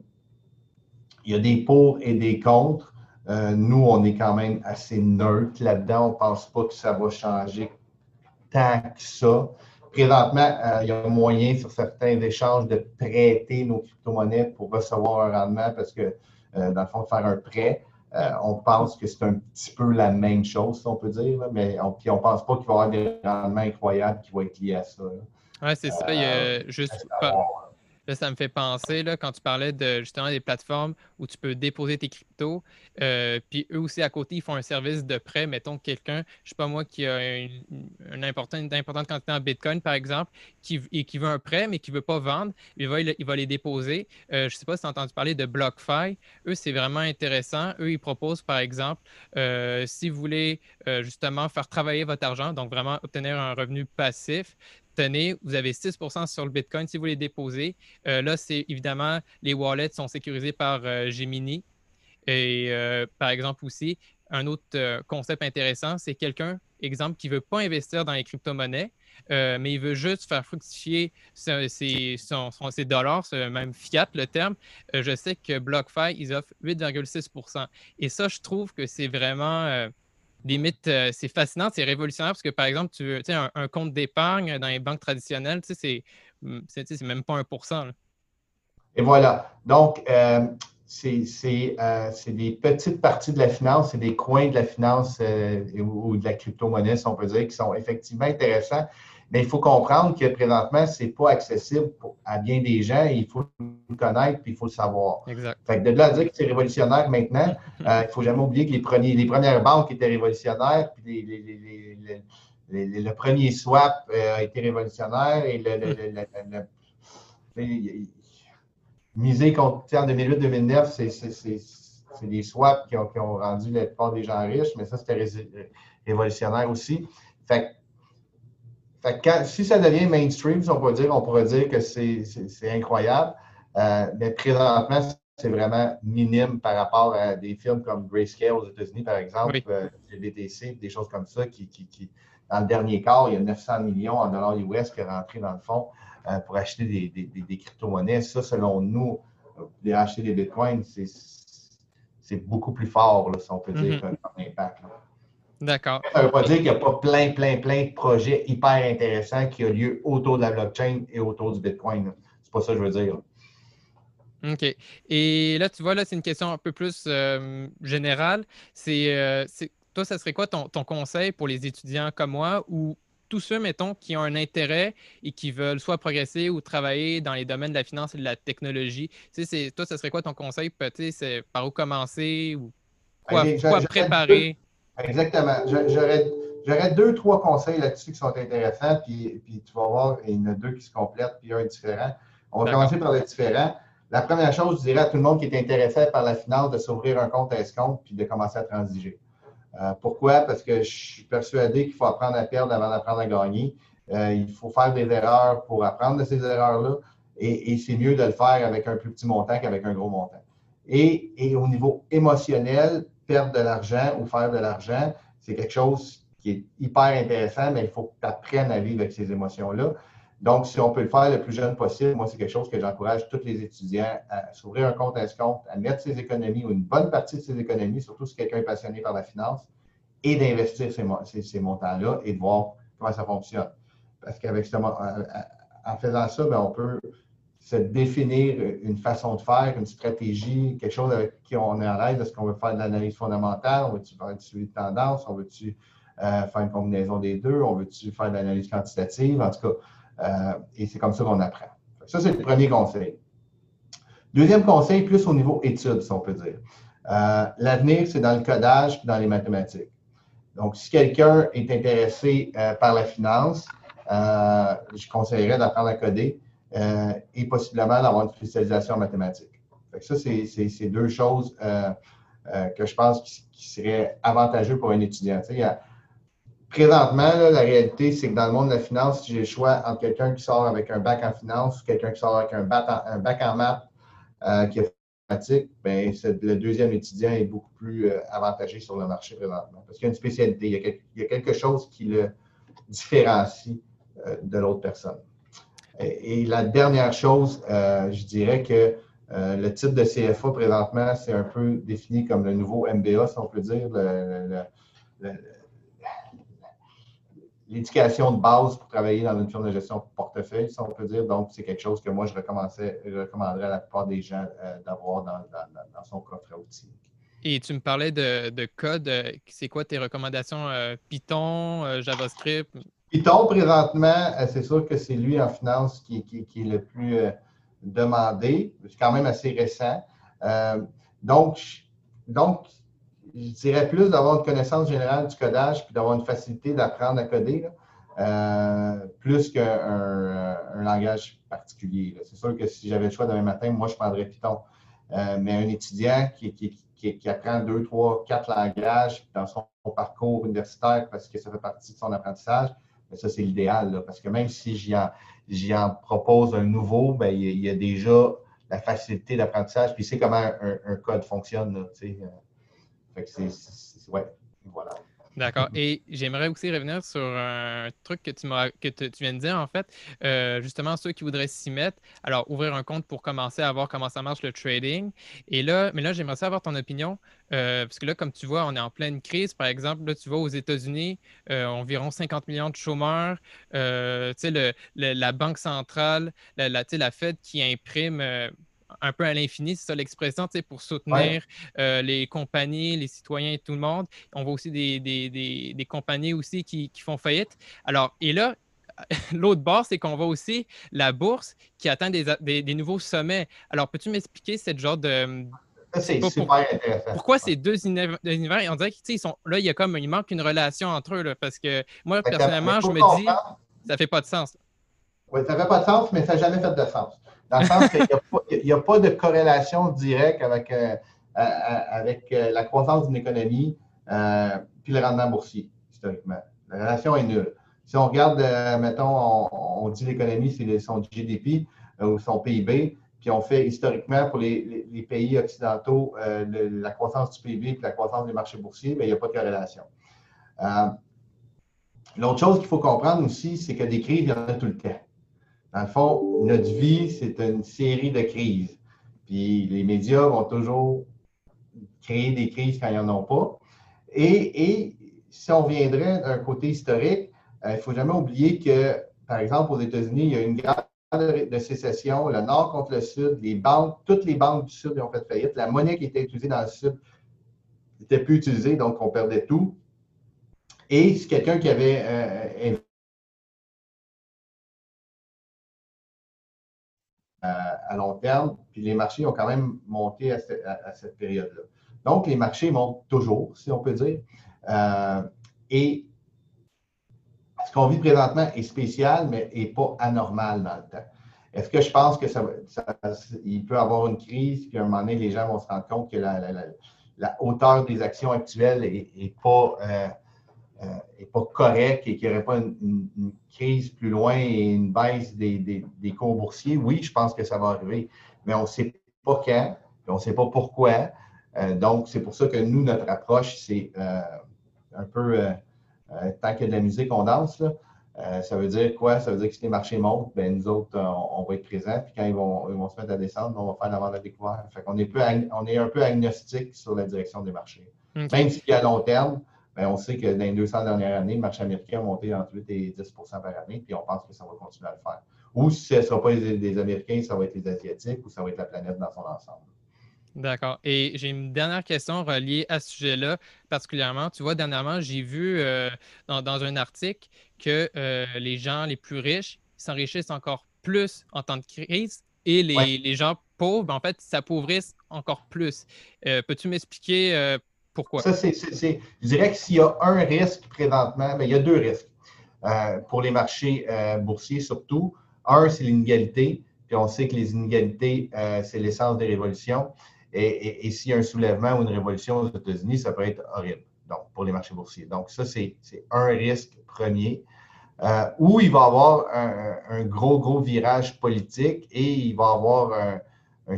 y a des pour et des contre. Euh, nous, on est quand même assez neutre là-dedans. On ne pense pas que ça va changer tant que ça. Présentement, euh, il y a moyen sur certains échanges de prêter nos crypto-monnaies pour recevoir un rendement parce que, euh, dans le fond, faire un prêt, on pense que c'est un petit peu la même chose, si on peut dire, mais on ne pense pas qu'il va y avoir des rendements incroyables qui vont être liés à ça. Oui, c'est ça. Il y a juste ça me fait penser, là, quand tu parlais de justement des plateformes où tu peux déposer tes cryptos, euh, puis eux aussi à côté, ils font un service de prêt. Mettons quelqu'un, je ne sais pas moi, qui a une, importante, quantité en Bitcoin, par exemple, qui, et qui veut un prêt, mais qui ne veut pas vendre, il va, il va les déposer. Euh, je ne sais pas si tu as entendu parler de BlockFi. Eux, c'est vraiment intéressant. Eux, ils proposent, par exemple, euh, si vous voulez justement faire travailler votre argent, donc vraiment obtenir un revenu passif, tenez, vous avez 6% sur le Bitcoin si vous les déposez. Euh, là, c'est évidemment, les wallets sont sécurisés par euh, Gemini. Et euh, par exemple aussi, un autre concept intéressant, c'est quelqu'un, exemple, qui ne veut pas investir dans les crypto-monnaies, mais il veut juste faire fructifier ses, ses, dollars, même fiat, le terme. je sais que BlockFi, ils offrent 8,6% Et ça, je trouve que c'est vraiment limite, euh, c'est fascinant, c'est révolutionnaire parce que, par exemple, tu veux, un, compte d'épargne dans les banques traditionnelles, mm, c'est même pas 1% Et voilà. Donc, euh, euh, c'est des petites parties de la finance, c'est des coins de la finance ou de la crypto-monnaie, si on peut dire, qui sont effectivement intéressants. Mais il faut comprendre que présentement, ce n'est pas accessible à bien des gens. il faut le connaître puis il faut le savoir. Exact. Fait de là à dire que c'est révolutionnaire maintenant, euh, il ne faut jamais oublier que les, premiers, les premières banques étaient révolutionnaires, puis le premier swap euh, a été révolutionnaire et le, miser contre en 2008-2009, c'est des swaps qui ont, qui ont, rendu la plupart des gens riches, mais ça, c'était révolutionnaire aussi. Fait si ça devient mainstream, on pourrait dire, on pourrait dire que c'est incroyable. Euh, mais présentement, c'est vraiment minime par rapport à des films comme Grayscale aux États-Unis, par exemple, oui. euh, des choses comme ça, qui, dans le dernier quart, il y a 900 millions en dollars US qui est rentré dans le fond euh, pour acheter des, crypto-monnaies. Ça, selon nous, acheter des bitcoins, c'est beaucoup plus fort, si on peut dire, mm-hmm. comme impact. D'accord. Ça ne veut pas dire qu'il n'y a pas plein, plein, plein de projets hyper intéressants qui ont lieu autour de la blockchain et autour du Bitcoin. C'est pas ça que je veux dire. OK. Et là, tu vois, là, c'est une question un peu plus euh, générale. Euh, c'est, toi, ça serait quoi ton, conseil pour les étudiants comme moi ou tous ceux, mettons, qui ont un intérêt et qui veulent soit progresser ou travailler dans les domaines de la finance et de la technologie? Tu sais, toi, ça serait quoi ton conseil? Peut-être c'est par où commencer ou quoi, quoi préparer? Exactement. J'aurais deux, trois conseils là-dessus qui sont intéressants, puis, puis, tu vas voir, il y en a deux qui se complètent, puis un est différent. On va commencer par le différent. La première chose, je dirais à tout le monde qui est intéressé par la finance de s'ouvrir un compte à escompte puis de commencer à transiger. Euh, pourquoi? Parce que je suis persuadé qu'il faut apprendre à perdre avant d'apprendre à gagner. Euh, il faut faire des erreurs pour apprendre de ces erreurs-là et, c'est mieux de le faire avec un plus petit montant qu'avec un gros montant. Et, et, au niveau émotionnel, perdre de l'argent ou faire de l'argent, c'est quelque chose qui est hyper intéressant, mais il faut que tu apprennes à vivre avec ces émotions-là. Donc, si on peut le faire le plus jeune possible, moi, c'est quelque chose que j'encourage tous les étudiants à s'ouvrir un compte à ce compte, à mettre ses économies ou une bonne partie de ses économies, surtout si quelqu'un est passionné par la finance, et d'investir ces, montants-là et de voir comment ça fonctionne. Parce qu'avec en faisant ça, ben, on peut se définir une façon de faire, une stratégie, quelque chose avec qui on est à l'aise. Est-ce qu'on veut faire de l'analyse fondamentale? On veut-tu faire du suivi de tendance? On veut-tu euh, faire une combinaison des deux? On veut-tu faire de l'analyse quantitative? En tout cas, euh, et c'est comme ça qu'on apprend. Ça, c'est le premier conseil. Deuxième conseil, plus au niveau études, si on peut dire. Euh, l'avenir, c'est dans le codage dans les mathématiques. Donc, si quelqu'un est intéressé par la finance, je conseillerais d'apprendre à coder euh, et possiblement d'avoir une spécialisation en mathématiques. ça, c'est deux choses euh, euh, que je pense qui, seraient avantageuses pour un étudiant. présentement, la réalité, c'est que dans le monde de la finance, si j'ai le choix entre quelqu'un qui sort avec un bac en finance ou quelqu'un qui sort avec un bac en, un en maths qui pratique, ben, le deuxième étudiant est beaucoup plus avantagé sur le marché présentement. Parce qu'il y a une spécialité, il y a, quelque chose qui le différencie de l'autre personne. Et, la dernière chose, je dirais que le type de CFA présentement, c'est un peu défini comme le nouveau MBA, si on peut dire, l'éducation de base pour travailler dans une firme de gestion portefeuille, si on peut dire. Donc, c'est quelque chose que moi, je, recommanderais à la plupart des gens euh, d'avoir dans, son coffre à outils. Et tu me parlais de, code. Euh, c'est quoi tes recommandations? Euh, Python, JavaScript? Python, présentement, c'est sûr que c'est lui en finance qui, qui est le plus demandé. C'est quand même assez récent. donc, donc, je dirais plus d'avoir une connaissance générale du codage puis d'avoir une facilité d'apprendre à coder, euh, plus qu'un euh, langage particulier. C'est sûr que si j'avais le choix demain matin, moi, je prendrais Python. Euh, mais un étudiant qui, qui, apprend deux, trois, quatre langages dans son parcours universitaire parce que ça fait partie de son apprentissage, ben, ça, c'est l'idéal. Parce que même si j'y en, propose un nouveau, ben, il, y a, déjà la facilité d'apprentissage, puis c'est comment un, code fonctionne. Là, fait que c'est. Ouais, voilà. D'accord. Et j'aimerais aussi revenir sur un truc que tu, que tu viens de dire, en fait. Euh, justement, ceux qui voudraient s'y mettre, alors ouvrir un compte pour commencer à voir comment ça marche le trading. Et là, mais là, j'aimerais savoir ton opinion. Euh, parce que là, comme tu vois, on est en pleine crise. Par exemple, là, tu vois, aux États-Unis, euh, environ 50 millions de chômeurs. tu sais, la Banque centrale, la, la, la Fed qui imprime un peu à l'infini, c'est ça l'expression, pour soutenir euh, les compagnies, les citoyens et tout le monde. On voit aussi des, compagnies aussi qui, font faillite. Alors, et là, l'autre bord, c'est qu'on voit aussi la bourse qui atteint des, nouveaux sommets. Alors, peux-tu m'expliquer cette genre de. C'est super intéressant. Pourquoi ces deux univers, on dirait qu'ils sont là, il y a comme il manque une relation entre eux parce que moi personnellement, je me dis ça fait pas de sens. Oui, ça fait pas de sens, mais ça n'a jamais fait de sens. Dans le sens qu'il n'y a, pas de corrélation directe avec, euh, euh, la croissance d'une économie euh, puis le rendement boursier, historiquement. La relation est nulle. Si on regarde, mettons, on, dit l'économie, c'est son GDP ou son PIB, puis on fait historiquement pour les, pays occidentaux la croissance du PIB et la croissance des marchés boursiers, bien, il n'y a pas de corrélation. L'autre chose qu'il faut comprendre aussi, c'est que des crises, il y en a tout le temps. Dans le fond, notre vie, c'est une série de crises. Puis les médias vont toujours créer des crises quand ils n'en ont pas. Et, si on viendrait d'un côté historique, euh, il ne faut jamais oublier que, par exemple, aux États-Unis, il y a une guerre de sécession, le Nord contre le Sud, les banques, toutes les banques du Sud ont fait faillite. La monnaie qui était utilisée dans le Sud n'était plus utilisée, donc on perdait tout. Et si quelqu'un qui avait euh, à, long terme, puis les marchés ont quand même monté à, cette période-là. Donc, les marchés montent toujours, si on peut dire. Euh, et ce qu'on vit présentement est spécial, mais n'est pas anormal dans le temps. Est-ce que je pense que ça, il peut y avoir une crise, qu'à un moment donné, les gens vont se rendre compte que la, hauteur des actions actuelles n'est pas euh, n'est pas correct et qu'il n'y aurait pas une, crise plus loin et une baisse des, des, cours boursiers, oui, je pense que ça va arriver. Mais on ne sait pas quand, on ne sait pas pourquoi. Euh, donc, c'est pour ça que nous, notre approche, c'est euh, un peu euh, tant qu'il y a de la musique, on danse. ça veut dire quoi? Ça veut dire que si les marchés montent, ben, nous autres, on, va être présents. Puis quand ils vont, ils vont, se mettre à descendre, on va faire la vente à découvert. Fait qu'on est, peu, on est un peu agnostique sur la direction des marchés. Même si à long terme, ben, on sait que dans les 200 dernières années, le marché américain a monté entre 8 et 10% par année, puis on pense que ça va continuer à le faire. Ou si ce ne sera pas les, Américains, ça va être les Asiatiques ou ça va être la planète dans son ensemble. D'accord. Et j'ai une dernière question reliée à ce sujet-là, particulièrement. Tu vois, dernièrement, j'ai vu euh, dans, un article que euh, les gens les plus riches s'enrichissent encore plus en temps de crise et les, gens pauvres, ben, en fait, s'appauvrissent encore plus. Euh, peux-tu m'expliquer pourquoi? Ça, je dirais que s'il y a un risque présentement, ben, il y a deux risques euh, pour les marchés euh, boursiers surtout. Un, c'est l'inégalité. Puis on sait que les inégalités, euh, c'est l'essence des révolutions. Et, s'il y a un soulèvement ou une révolution aux États-Unis, ça peut être horrible. donc pour les marchés boursiers. Donc, ça, c'est un risque premier. Euh, où il va y avoir un, gros, gros virage politique et il va y avoir un,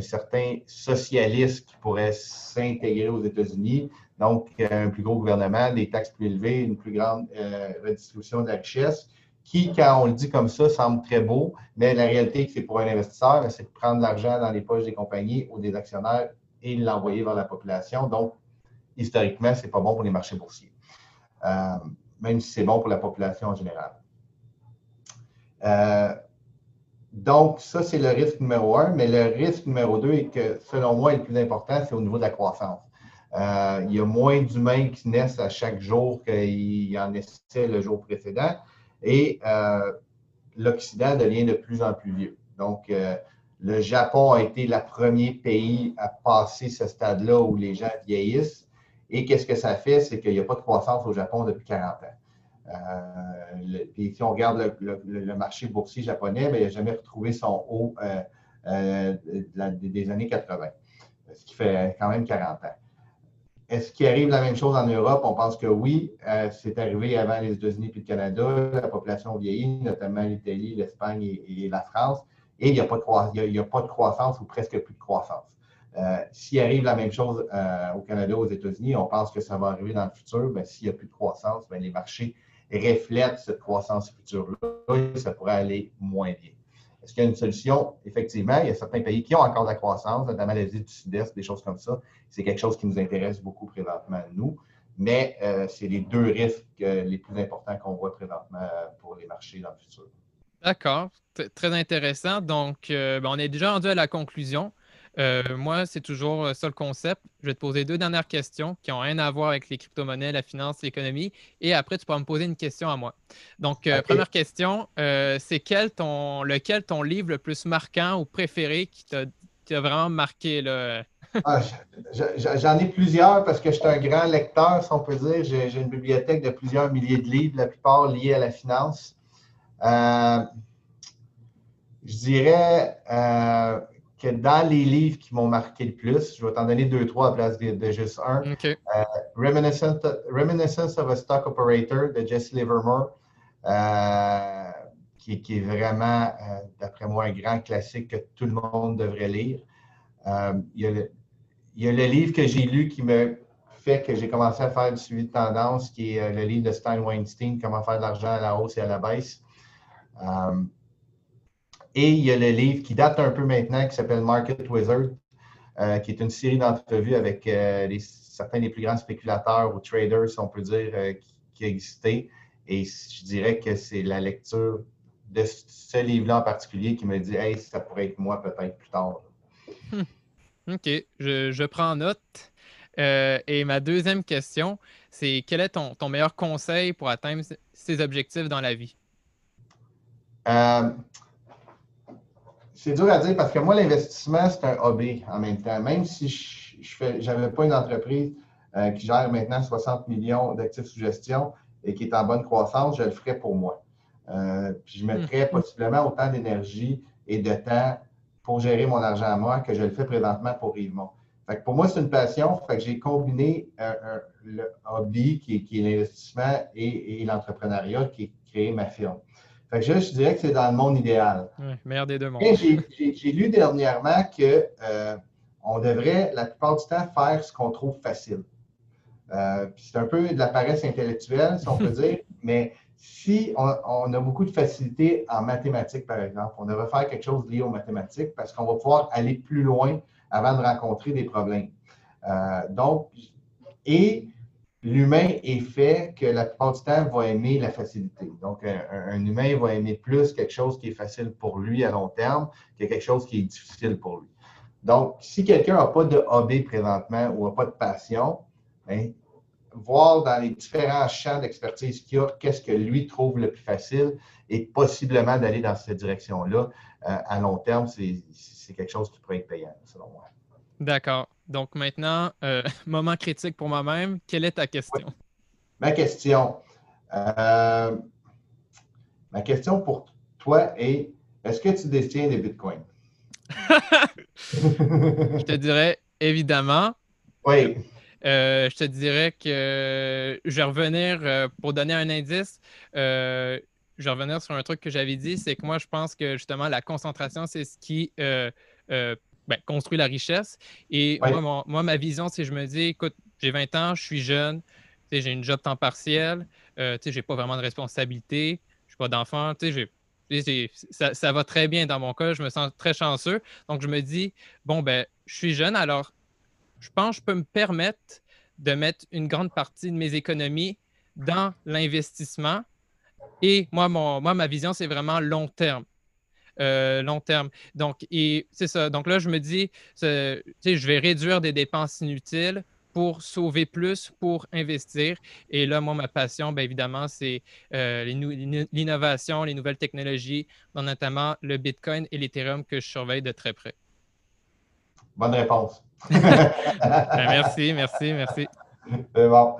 certain socialiste qui pourrait s'intégrer aux États-Unis. Donc, un plus gros gouvernement, des taxes plus élevées, une plus grande euh, redistribution de la richesse, qui, quand on le dit comme ça, semble très beau, mais la réalité, c'est pour un investisseur, c'est de prendre l'argent dans les poches des compagnies ou des actionnaires et l'envoyer vers la population. Donc, historiquement, ce n'est pas bon pour les marchés boursiers, euh, même si c'est bon pour la population en général. Euh, donc, ça, c'est le risque numéro un. Mais le risque numéro deux, et que selon moi, le plus important, c'est au niveau de la croissance. Euh, il y a moins d'humains qui naissent à chaque jour qu'il y en naissait le jour précédent. Et euh, l'Occident devient de plus en plus vieux. Donc, le Japon a été le premier pays à passer ce stade-là où les gens vieillissent. Et qu'est-ce que ça fait? C'est qu'il n'y a pas de croissance au Japon depuis 40 ans. Euh, si on regarde le, marché boursier japonais, ben, il n'a jamais retrouvé son haut euh, euh, des années 80, ce qui fait quand même 40 ans. Est-ce qu'il arrive la même chose en Europe? On pense que oui. c'est arrivé avant les États-Unis et le Canada. La population vieillit, notamment l'Italie, l'Espagne et, la France. Et il n'y a, pas de croissance ou presque plus de croissance. S'il arrive la même chose au Canada, aux États-Unis, on pense que ça va arriver dans le futur. Ben, s'il n'y a plus de croissance, ben, les marchés reflète cette croissance future-là, ça pourrait aller moins bien. Est-ce qu'il y a une solution? Effectivement, il y a certains pays qui ont encore de la croissance, notamment l'Asie du Sud-Est, des choses comme ça. C'est quelque chose qui nous intéresse beaucoup présentement, nous. Mais euh, c'est les deux risques euh, les plus importants qu'on voit présentement pour les marchés dans le futur. D'accord, très intéressant. Donc, euh, ben, on est déjà rendu à la conclusion. Euh, moi, c'est toujours euh, ça le concept. Je vais te poser deux dernières questions qui n'ont rien à voir avec les crypto-monnaies, la finance, l'économie. Et après, tu pourras me poser une question à moi. Donc, euh, première question, c'est quel ton, lequel ton livre le plus marquant ou préféré qui t'a vraiment marqué? Là? Ah, j'en ai plusieurs parce que je suis un grand lecteur, si on peut dire. J'ai une bibliothèque de plusieurs milliers de livres, la plupart liés à la finance. je dirais que dans les livres qui m'ont marqué le plus, je vais t'en donner deux, trois à place de, juste un. Euh, Reminiscence, of a Stock Operator de Jesse Livermore, euh, qui, est vraiment, euh, d'après moi, un grand classique que tout le monde devrait lire. il, y a le, livre que j'ai lu qui me fait que j'ai commencé à faire du suivi de tendance, qui est le livre de Stein Weinstein, Comment faire de l'argent à la hausse et à la baisse. Et il y a le livre qui date un peu maintenant, qui s'appelle Market Wizard, euh, qui est une série d'entrevues avec euh, certains des plus grands spéculateurs ou traders, si on peut dire, euh, qui, existaient. Et je dirais que c'est la lecture de ce livre-là en particulier qui me dit Hey, ça pourrait être moi peut-être plus tard. Hmm. OK, je, prends note. et ma deuxième question, c'est quel est ton, ton, meilleur conseil pour atteindre ses objectifs dans la vie? C'est dur à dire parce que moi, l'investissement, c'est un hobby en même temps. Même si je n'avais pas une entreprise euh, qui gère maintenant 60 millions d'actifs sous gestion et qui est en bonne croissance, je le ferais pour moi. Euh, puis je mettrais hmm. possiblement autant d'énergie et de temps pour gérer mon argent à moi que je le fais présentement pour Rivemont. Fait pour moi, c'est une passion. Fait que j'ai combiné le hobby qui est, l'investissement et, et l'entrepreneuriat qui est créer ma firme je, dirais que c'est dans le monde idéal. Oui, meilleur des deux mondes. J'ai lu dernièrement qu'on euh, devrait, la plupart du temps, faire ce qu'on trouve facile. Euh, c'est un peu de la paresse intellectuelle, si on peut dire, mais si on, a beaucoup de facilité en mathématiques, par exemple, on devrait faire quelque chose lié aux mathématiques parce qu'on va pouvoir aller plus loin avant de rencontrer des problèmes. Euh, donc, et l'humain est fait que la plupart du temps va aimer la facilité. Donc, un, humain va aimer plus quelque chose qui est facile pour lui à long terme que quelque chose qui est difficile pour lui. Donc, si quelqu'un n'a pas de hobby présentement ou n'a pas de passion, ben, voir dans les différents champs d'expertise qu'il y a, qu'est-ce que lui trouve le plus facile et possiblement d'aller dans cette direction-là euh, à long terme, c'est quelque chose qui pourrait être payant, selon moi. D'accord. Donc maintenant, euh, moment critique pour moi-même. Quelle est ta question? Ma question. Euh, ma question pour toi est est-ce que tu détiens des bitcoins? Je te dirais évidemment. Oui. je te dirais que je vais revenir pour donner un indice. je vais revenir sur un truc que j'avais dit, c'est que moi, je pense que justement, la concentration, c'est ce qui ben, construit la richesse. Et moi, moi, ma vision, c'est je me dis, écoute, j'ai 20 ans, je suis jeune, j'ai une job temps partiel, je n'ai pas vraiment de responsabilité, je n'ai pas d'enfant, ça, ça, va très bien dans mon cas, je me sens très chanceux. Donc, je me dis, bon, ben, je suis jeune, alors je pense que je peux me permettre de mettre une grande partie de mes économies dans l'investissement. Et moi, mon, moi, ma vision, c'est vraiment long terme. Euh, long terme. Donc, et c'est ça. Donc là, je me dis, je vais réduire des dépenses inutiles pour sauver plus, pour investir. Et là, moi, ma passion, bien évidemment, c'est euh, l'innovation, les nouvelles technologies, notamment le Bitcoin et l'Ethereum que je surveille de très près. Bonne réponse. Ben, merci, merci, merci. C'est bon.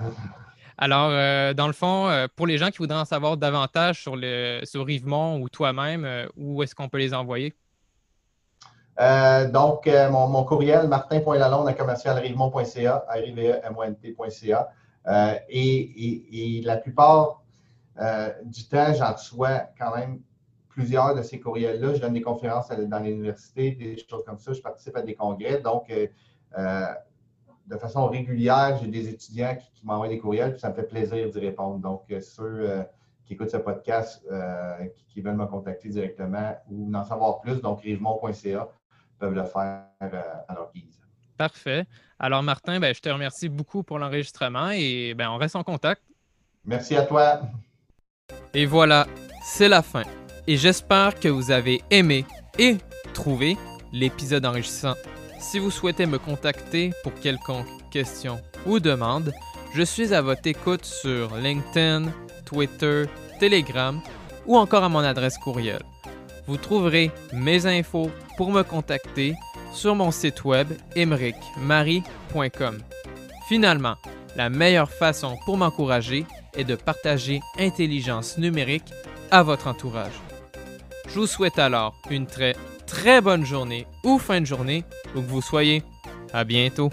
Alors, euh, dans le fond, euh, pour les gens qui voudraient en savoir davantage sur, le, sur Rivemont ou toi-même, euh, où est-ce qu'on peut les envoyer? donc, mon, courriel, martin.lalonde à commercialrivemont.ca, r et, et, la plupart du temps, j'en reçois quand même plusieurs de ces courriels-là. Je donne des conférences dans l'université, des choses comme ça. Je participe à des congrès. Donc, de façon régulière, j'ai des étudiants qui, m'envoient des courriels, puis ça me fait plaisir d'y répondre. Donc, euh, ceux euh, qui écoutent ce podcast, euh, qui, veulent me contacter directement ou n'en savoir plus, donc rivemont.ca, peuvent le faire à leur guise. Parfait. Alors, Martin, ben, je te remercie beaucoup pour l'enregistrement et ben, on reste en contact. Merci à toi. Et voilà, c'est la fin. Et j'espère que vous avez aimé et trouvé l'épisode enrichissant. Si vous souhaitez me contacter pour quelconque question ou demande, je suis à votre écoute sur LinkedIn, Twitter, Telegram ou encore à mon adresse courriel. Vous trouverez mes infos pour me contacter sur mon site web emericmarie.com. Finalement, la meilleure façon pour m'encourager est de partager intelligence numérique à votre entourage. Je vous souhaite alors une très très bonne journée ou fin de journée où que vous soyez. À bientôt.